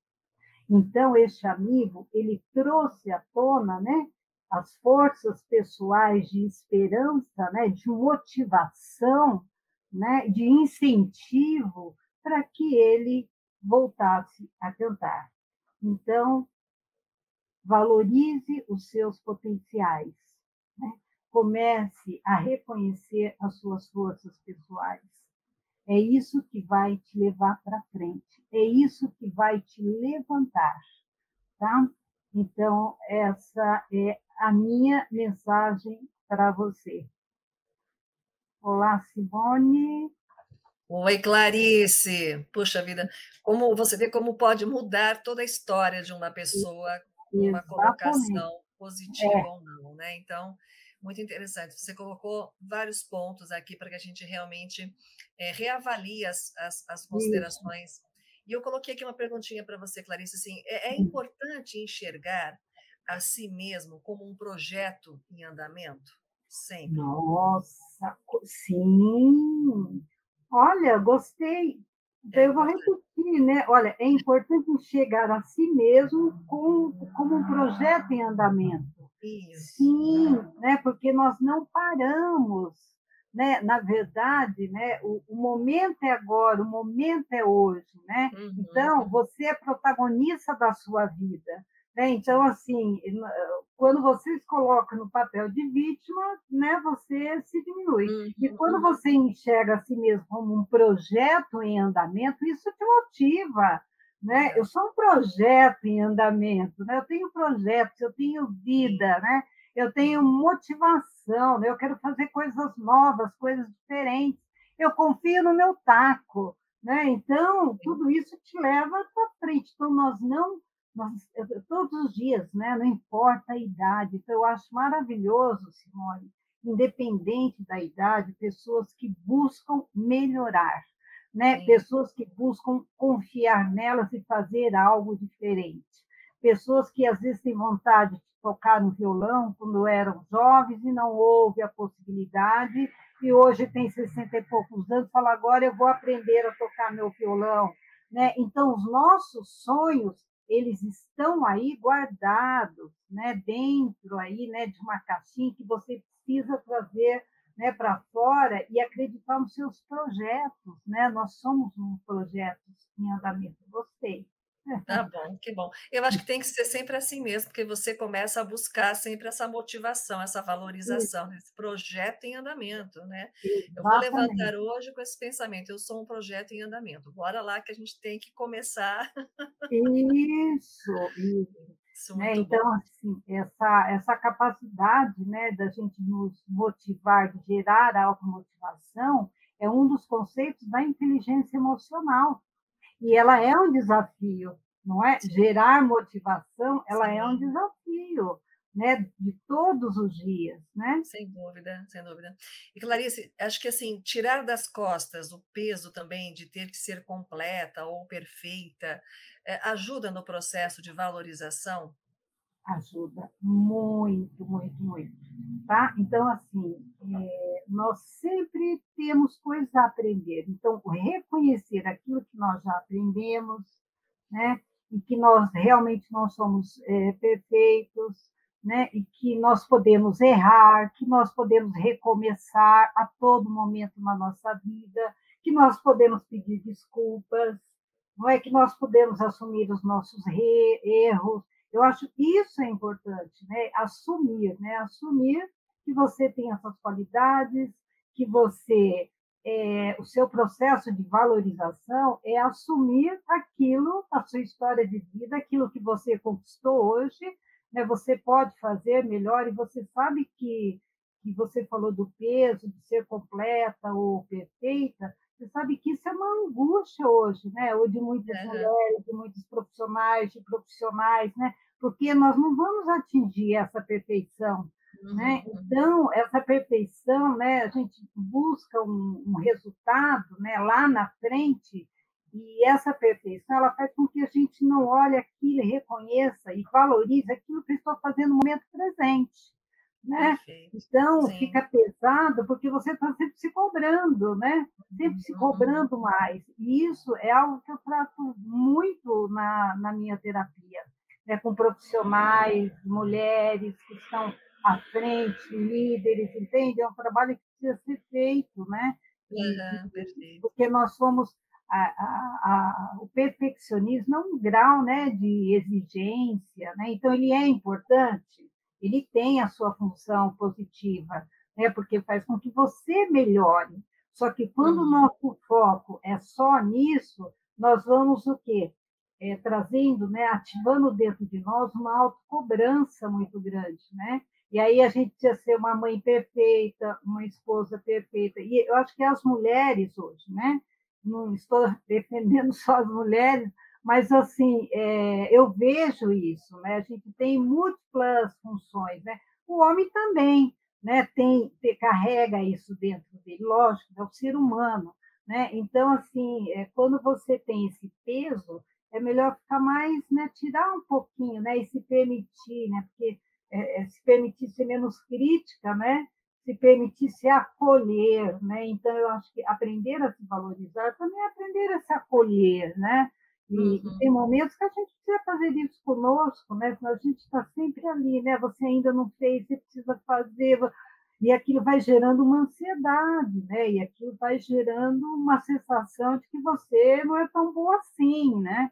Então, este amigo, ele trouxe à tona, né, as forças pessoais de esperança, né, de motivação, né, de incentivo para que ele voltasse a cantar. Então, valorize os seus potenciais, né? comece a reconhecer as suas forças pessoais. É isso que vai te levar para frente, é isso que vai te levantar, tá? Então, essa é a minha mensagem para você. Olá, Simone. Oi, Clarice. Puxa vida, como você vê como pode mudar toda a história de uma pessoa com uma colocação positiva é. ou não, né? Então, muito interessante. Você colocou vários pontos aqui para que a gente realmente é, reavalie as, as, as considerações. Isso. E eu coloquei aqui uma perguntinha para você, Clarice. Assim, é, é importante enxergar a si mesmo como um projeto em andamento? Sempre. Nossa, sim. Olha, gostei. Então, eu vou repetir, né? Olha, é importante chegar a si mesmo com, como um projeto em andamento. Isso. Sim, né? Porque nós não paramos, né? Na verdade, né? O, o momento é agora, o momento é hoje, né? Uhum. Então, você é protagonista da sua vida. Né? Então, assim, quando você se coloca no papel de vítima, né, você se diminui. Uhum. E quando você enxerga a si mesmo como um projeto em andamento, isso te motiva. Né? Eu sou um projeto em andamento, né? eu tenho projetos, eu tenho vida, né? eu tenho motivação, né? eu quero fazer coisas novas, coisas diferentes. Eu confio no meu taco. Né? Então, tudo isso te leva para frente. Então, nós não nós, todos os dias, né? não importa a idade. Então, eu acho maravilhoso, Simone, independente da idade, pessoas que buscam melhorar, né? pessoas que buscam confiar nelas e fazer algo diferente. Pessoas que às vezes têm vontade de tocar no violão quando eram jovens e não houve a possibilidade, e hoje tem 60 e poucos anos, fala agora eu vou aprender a tocar meu violão. Né? Então, os nossos sonhos eles estão aí guardados, né, dentro aí, né, de uma caixinha que você precisa trazer, né, para fora e acreditar nos seus projetos, né? Nós somos um projeto em andamento. Gostei. Tá bom, que bom. Eu acho que tem que ser sempre assim mesmo, porque você começa a buscar sempre essa motivação, essa valorização, Isso. esse projeto em andamento, né? Exatamente. Eu vou levantar hoje com esse pensamento, eu sou um projeto em andamento. Bora lá que a gente tem que começar. Isso, isso. Né? Então, assim, essa, essa capacidade né, da gente nos motivar, de gerar automotivação, é um dos conceitos da inteligência emocional e ela é um desafio, não é? Gerar motivação, ela Sim. é um desafio, né? De todos os dias, né? Sem dúvida, sem dúvida. E Clarice, acho que assim, tirar das costas o peso também de ter que ser completa ou perfeita, é, ajuda no processo de valorização? Ajuda muito, muito, muito. Tá? Então, assim, é, nós sempre temos coisas a aprender. Então, reconhecer aquilo que nós já aprendemos, né? E que nós realmente não somos é, perfeitos, né? E que nós podemos errar, que nós podemos recomeçar a todo momento na nossa vida, que nós podemos pedir desculpas, não é que nós podemos assumir os nossos erros. Eu acho que isso é importante, né? Assumir, né? Assumir que você tem essas qualidades, que você é, o seu processo de valorização é assumir aquilo, a sua história de vida, aquilo que você conquistou hoje, né? Você pode fazer melhor e você sabe que que você falou do peso, de ser completa ou perfeita, você sabe que isso é uma angústia hoje, né? Ou de muitas uhum. mulheres, de muitos profissionais, de profissionais, né? Porque nós não vamos atingir essa perfeição. Né? Uhum. Então, essa perfeição, né, a gente busca um, um, resultado né, lá na frente e, essa perfeição ela faz com que a gente não olhe aquilo, reconheça e valorize aquilo que estou fazendo no momento presente. Né? Então, Sim. fica pesado porque você está sempre se cobrando, né? sempre se uhum. cobrando mais. E isso é algo que eu trato muito na, na minha terapia, né? com profissionais, mulheres que estão à frente, líderes, entende? É um trabalho que precisa ser feito, né? Uhum, porque nós somos a, a, a, o perfeccionismo é um grau né, de exigência, né? então ele é importante, ele tem a sua função positiva, né? porque faz com que você melhore. Só que quando o nosso foco é só nisso, nós vamos o quê? É, trazendo, né, ativando dentro de nós uma autocobrança muito grande, né? E aí a gente precisa ser uma mãe perfeita, uma esposa perfeita. E eu acho que as mulheres hoje, né? Não estou defendendo só as mulheres, mas assim é, eu vejo isso, né? A gente tem múltiplas funções, né? O homem também, né? Tem, tem carrega isso dentro dele, lógico, é o ser humano, né? Então assim, é, quando você tem esse peso, é melhor ficar mais, né? Tirar um pouquinho, né? E se permitir, né? Porque é, é, se permitir ser menos crítica, né? se permitir se acolher, né? Então eu acho que aprender a se valorizar também é aprender a se acolher, né? E, uhum. e tem momentos que a gente precisa fazer isso conosco, né? A gente está sempre ali, né? Você ainda não fez, você precisa fazer, e aquilo vai gerando uma ansiedade, né? E aquilo vai gerando uma sensação de que você não é tão boa assim, né?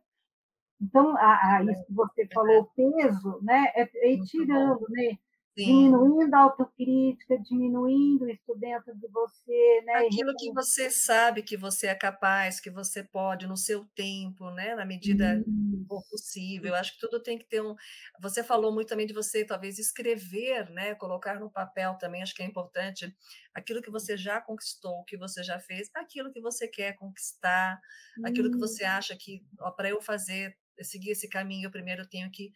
Então, a, a isso que você falou, peso, né, é, é ir tirando, né? Sim. diminuindo a autocrítica, diminuindo isso dentro de você, né? Aquilo que você sabe que você é capaz, que você pode no seu tempo, né? Na medida hum. possível. Acho que tudo tem que ter um. Você falou muito também de você talvez escrever, né? Colocar no papel também. Acho que é importante aquilo que você já conquistou, que você já fez, aquilo que você quer conquistar, hum. aquilo que você acha que para eu fazer seguir esse caminho, eu primeiro tenho que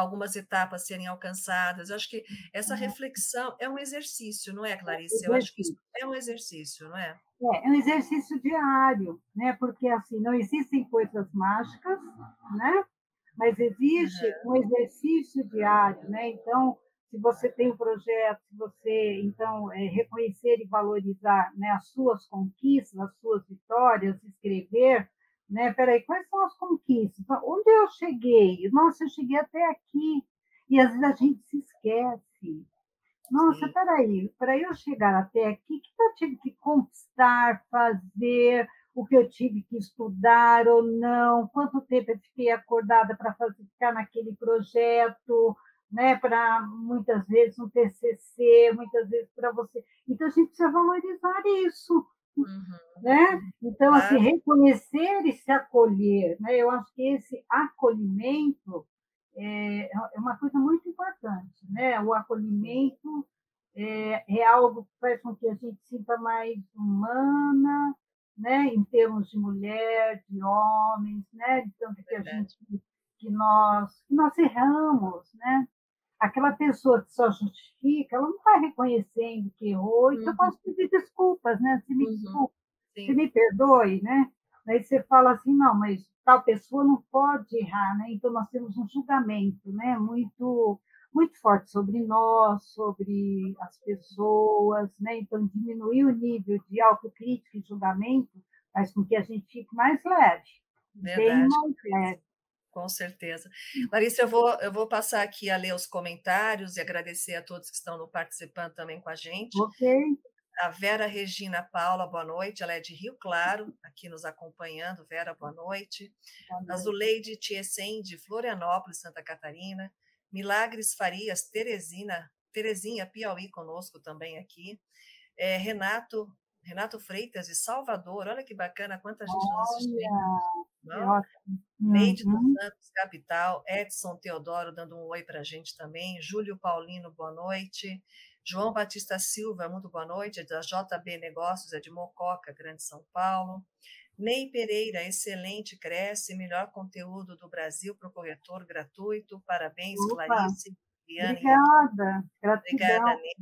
algumas etapas serem alcançadas. Eu acho que essa uhum. reflexão é um exercício, não é, Clarice? Eu acho que isso é um exercício, não é? É, é um exercício diário, né? Porque assim não existem coisas mágicas, né? Mas existe uhum. um exercício diário, né? Então, se você tem um projeto, se você então é, reconhecer e valorizar né, as suas conquistas, as suas vitórias, escrever, né? Peraí, quais são as conquistas? Onde eu cheguei? Nossa, eu cheguei até aqui. E às vezes a gente se esquece. Nossa, Sim. peraí, para eu chegar até aqui, o que eu tive que conquistar, fazer, o que eu tive que estudar ou não, quanto tempo eu fiquei acordada para ficar naquele projeto, né? Para muitas vezes um TCC, muitas vezes para você. Então a gente precisa valorizar isso. Uhum. Né? Então, assim, reconhecer e se acolher, né? eu acho que esse acolhimento é, é uma coisa muito importante. Né? O acolhimento é, é algo que faz com que a gente sinta mais humana, né? em termos de mulher, de homens, né? então que a gente que nós que nós erramos, né? Aquela pessoa que só justifica, ela não está reconhecendo que errou, então uhum. eu posso pedir desculpas, né? Se me uhum. desculpe, se me perdoe, né? Aí você fala assim, não, mas tal pessoa não pode errar, né? Então nós temos um julgamento, né? Muito muito forte sobre nós, sobre as pessoas, né? Então diminuir o nível de autocrítica e julgamento faz com que a gente fique mais leve, Verdade. bem mais leve com certeza. Larissa, eu vou, eu vou passar aqui a ler os comentários e agradecer a todos que estão participando também com a gente. Ok. A Vera Regina Paula, boa noite. Ela é de Rio Claro, aqui nos acompanhando. Vera, boa noite. Boa noite. A Zuleide Tiesen, de Florianópolis, Santa Catarina. Milagres Farias, Teresina, Terezinha Piauí conosco também aqui. É, Renato Renato Freitas, de Salvador. Olha que bacana, quanta gente Olha, nos assistindo. Neide uhum. dos Santos, capital. Edson Teodoro dando um oi para a gente também. Júlio Paulino, boa noite. João Batista Silva, muito boa noite. É da JB Negócios, é de Mococa, Grande São Paulo. Ney Pereira, excelente, cresce, melhor conteúdo do Brasil para o corretor gratuito. Parabéns, Opa, Clarice. Obrigada. Obrigada, Ney.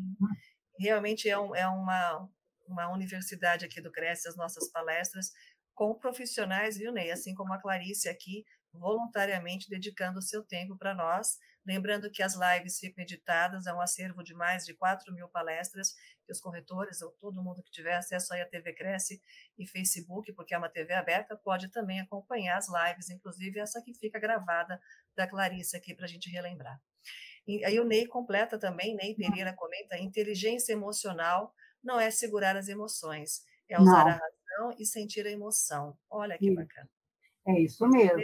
Realmente é, um, é uma, uma universidade aqui do Cresce, as nossas palestras, com profissionais, viu, Ney? Assim como a Clarice aqui, voluntariamente dedicando o seu tempo para nós. Lembrando que as lives ficam editadas, é um acervo de mais de 4 mil palestras, que os corretores ou todo mundo que tiver acesso aí à TV Cresce e Facebook, porque é uma TV aberta, pode também acompanhar as lives, inclusive essa que fica gravada da Clarice aqui para a gente relembrar. E aí o Ney completa também, Ney Pereira comenta, inteligência emocional não é segurar as emoções, é usar não. a razão e sentir a emoção. Olha que bacana. É isso mesmo.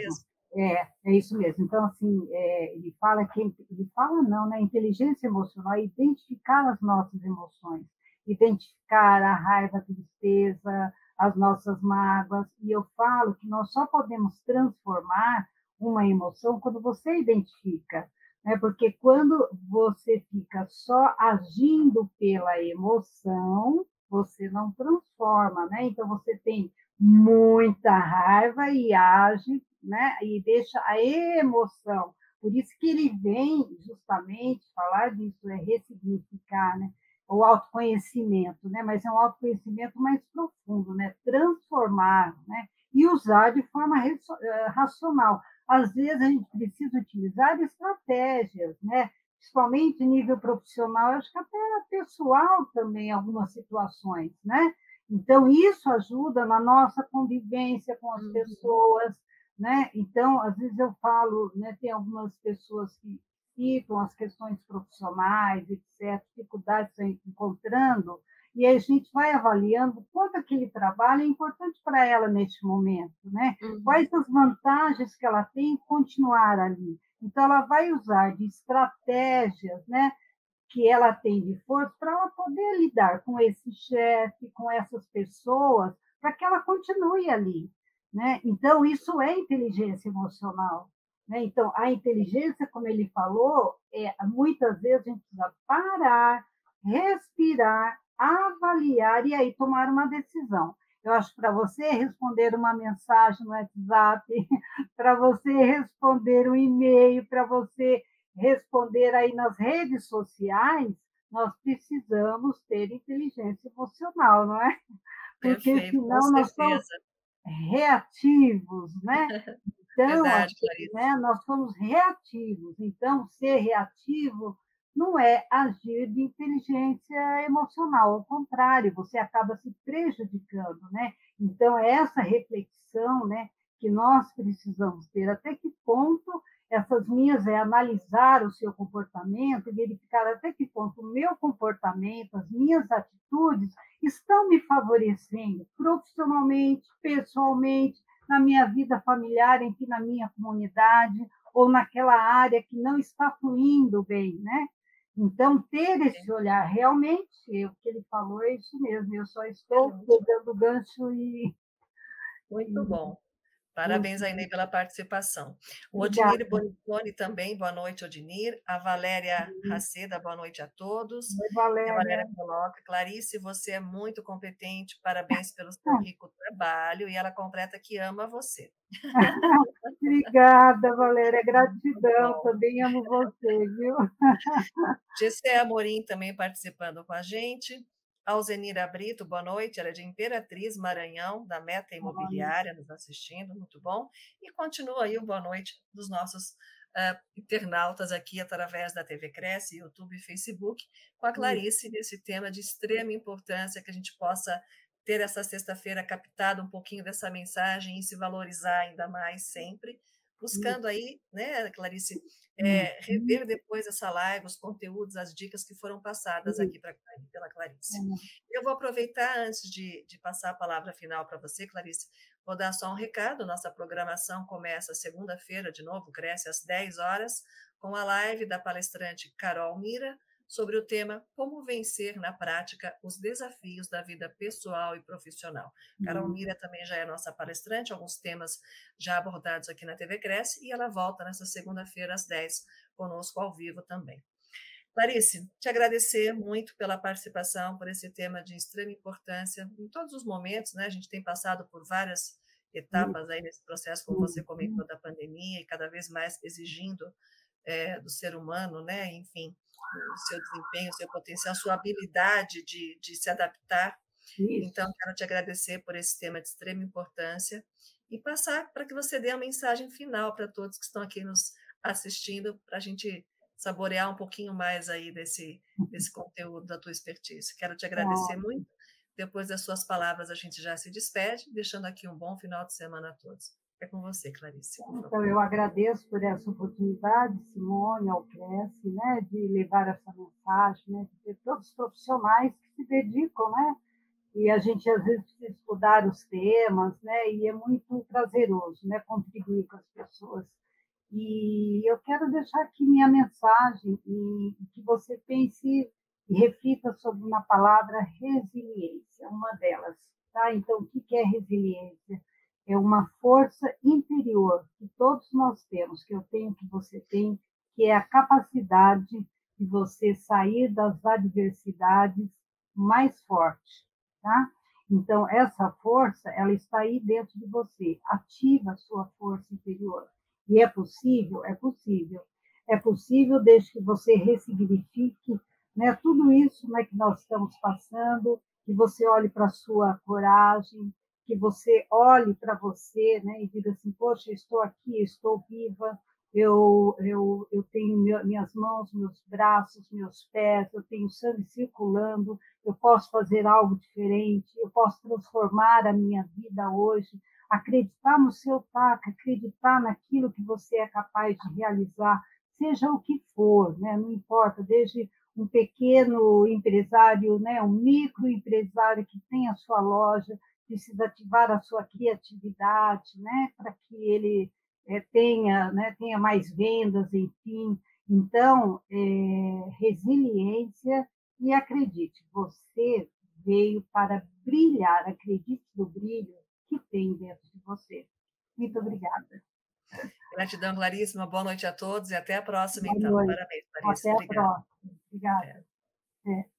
É, é isso mesmo. Então, assim, é, ele fala que ele fala não, né? Inteligência emocional é identificar as nossas emoções, identificar a raiva, a tristeza, as nossas mágoas. E eu falo que nós só podemos transformar uma emoção quando você identifica, né? Porque quando você fica só agindo pela emoção, você não transforma, né? Então você tem muita raiva e age, né? E deixa a emoção. Por isso que ele vem justamente falar disso, é ressignificar, né? O autoconhecimento, né? Mas é um autoconhecimento mais profundo, né? Transformar, né? E usar de forma eh, racional. Às vezes a gente precisa utilizar estratégias, né? Principalmente nível profissional, acho que até pessoal também, em algumas situações, né? Então, isso ajuda na nossa convivência com as uhum. pessoas, né? Então, às vezes eu falo, né, tem algumas pessoas que citam as questões profissionais, etc., dificuldades que encontrando, e a gente vai avaliando quanto aquele trabalho é importante para ela neste momento, né? Uhum. Quais as vantagens que ela tem em continuar ali. Então, ela vai usar de estratégias, né? que ela tem de força para ela poder lidar com esse chefe, com essas pessoas, para que ela continue ali. Né? Então, isso é inteligência emocional. Né? Então, a inteligência, como ele falou, é, muitas vezes a gente precisa parar, respirar, avaliar e aí tomar uma decisão. Eu acho que para você responder uma mensagem no WhatsApp, para você responder um e-mail, para você responder aí nas redes sociais, nós precisamos ter inteligência emocional, não é? Porque Perfeito, senão nós somos reativos, né? Então, Verdade, assim, né, nós somos reativos. Então, ser reativo não é agir de inteligência emocional, ao contrário, você acaba se prejudicando, né? Então, é essa reflexão, né, que nós precisamos ter, até que ponto essas minhas é analisar o seu comportamento verificar até que ponto o meu comportamento, as minhas atitudes estão me favorecendo profissionalmente, pessoalmente, na minha vida familiar, enfim, na minha comunidade ou naquela área que não está fluindo bem, né? Então, ter esse olhar, realmente, o que ele falou é isso mesmo, eu só estou pegando o gancho e... Muito bom. Parabéns, Ainei, pela participação. O Odinir Bonifone também, boa noite, Odinir. A Valéria Raceda, boa noite a todos. Oi, Valéria. A Valéria coloca, Clarice, você é muito competente, parabéns pelo seu rico trabalho, e ela completa que ama você. Obrigada, Valéria, gratidão, também amo você, viu? Gessé Amorim também participando com a gente. Alzenira Brito, boa noite. Ela é de Imperatriz Maranhão, da Meta Imobiliária, nos assistindo, muito bom. E continua aí o boa noite dos nossos uh, internautas aqui através da TV Cresce, YouTube e Facebook, com a Clarice nesse tema de extrema importância que a gente possa ter essa sexta-feira captado um pouquinho dessa mensagem e se valorizar ainda mais sempre, buscando aí, né, Clarice, é, rever depois essa live, os conteúdos, as dicas que foram passadas aqui pra, pela Clarice. Eu vou aproveitar, antes de, de passar a palavra final para você, Clarice, vou dar só um recado. Nossa programação começa segunda-feira, de novo, cresce às 10 horas, com a live da palestrante Carol Mira, sobre o tema Como vencer na prática os desafios da vida pessoal e profissional. Uhum. Carol Mira também já é nossa palestrante, alguns temas já abordados aqui na TV Cresce, e ela volta nessa segunda-feira às 10 conosco ao vivo também. Clarice, te agradecer muito pela participação, por esse tema de extrema importância em todos os momentos, né? A gente tem passado por várias etapas aí nesse processo, como você comentou, da pandemia, e cada vez mais exigindo é, do ser humano, né? Enfim, o seu desempenho, o seu potencial, a sua habilidade de, de se adaptar Isso. Então, quero te agradecer por esse tema de extrema importância e passar para que você dê a mensagem final para todos que estão aqui nos assistindo, para a gente saborear um pouquinho mais aí desse, desse conteúdo da tua expertise. Quero te agradecer muito. Depois das suas palavras, a gente já se despede, deixando aqui um bom final de semana a todos. É com você, Clarice. Então, eu agradeço por essa oportunidade, Simone, ao Cresce, né, de levar essa mensagem, né, de ter todos os profissionais que se dedicam, né, e a gente às vezes precisa estudar os temas, né, e é muito prazeroso, né, contribuir com as pessoas. E eu quero deixar aqui minha mensagem e que você pense e reflita sobre uma palavra resiliência, uma delas, tá? Então, o que é resiliência? É uma força interior que todos nós temos, que eu tenho, que você tem, que é a capacidade de você sair das adversidades mais forte, tá? Então essa força, ela está aí dentro de você. Ativa a sua força interior. E é possível, é possível. É possível desde que você ressignifique, né, tudo isso, né, que nós estamos passando, que você olhe para a sua coragem, que você olhe para você né, e diga assim, poxa, estou aqui, estou viva, eu, eu, eu tenho minhas mãos, meus braços, meus pés, eu tenho sangue circulando, eu posso fazer algo diferente, eu posso transformar a minha vida hoje, acreditar no seu taco, acreditar naquilo que você é capaz de realizar, seja o que for, né? não importa, desde um pequeno empresário, né? um microempresário que tem a sua loja, precisa ativar a sua criatividade, né, para que ele é, tenha, né, tenha mais vendas, enfim. Então, é, resiliência e acredite, você veio para brilhar, acredite no brilho que tem dentro de você. Muito obrigada. Gratidão, Clarice. Uma boa noite a todos e até a próxima, boa então. Noite. Parabéns, Clarice. Até Obrigada. a próxima. Obrigada. É. É.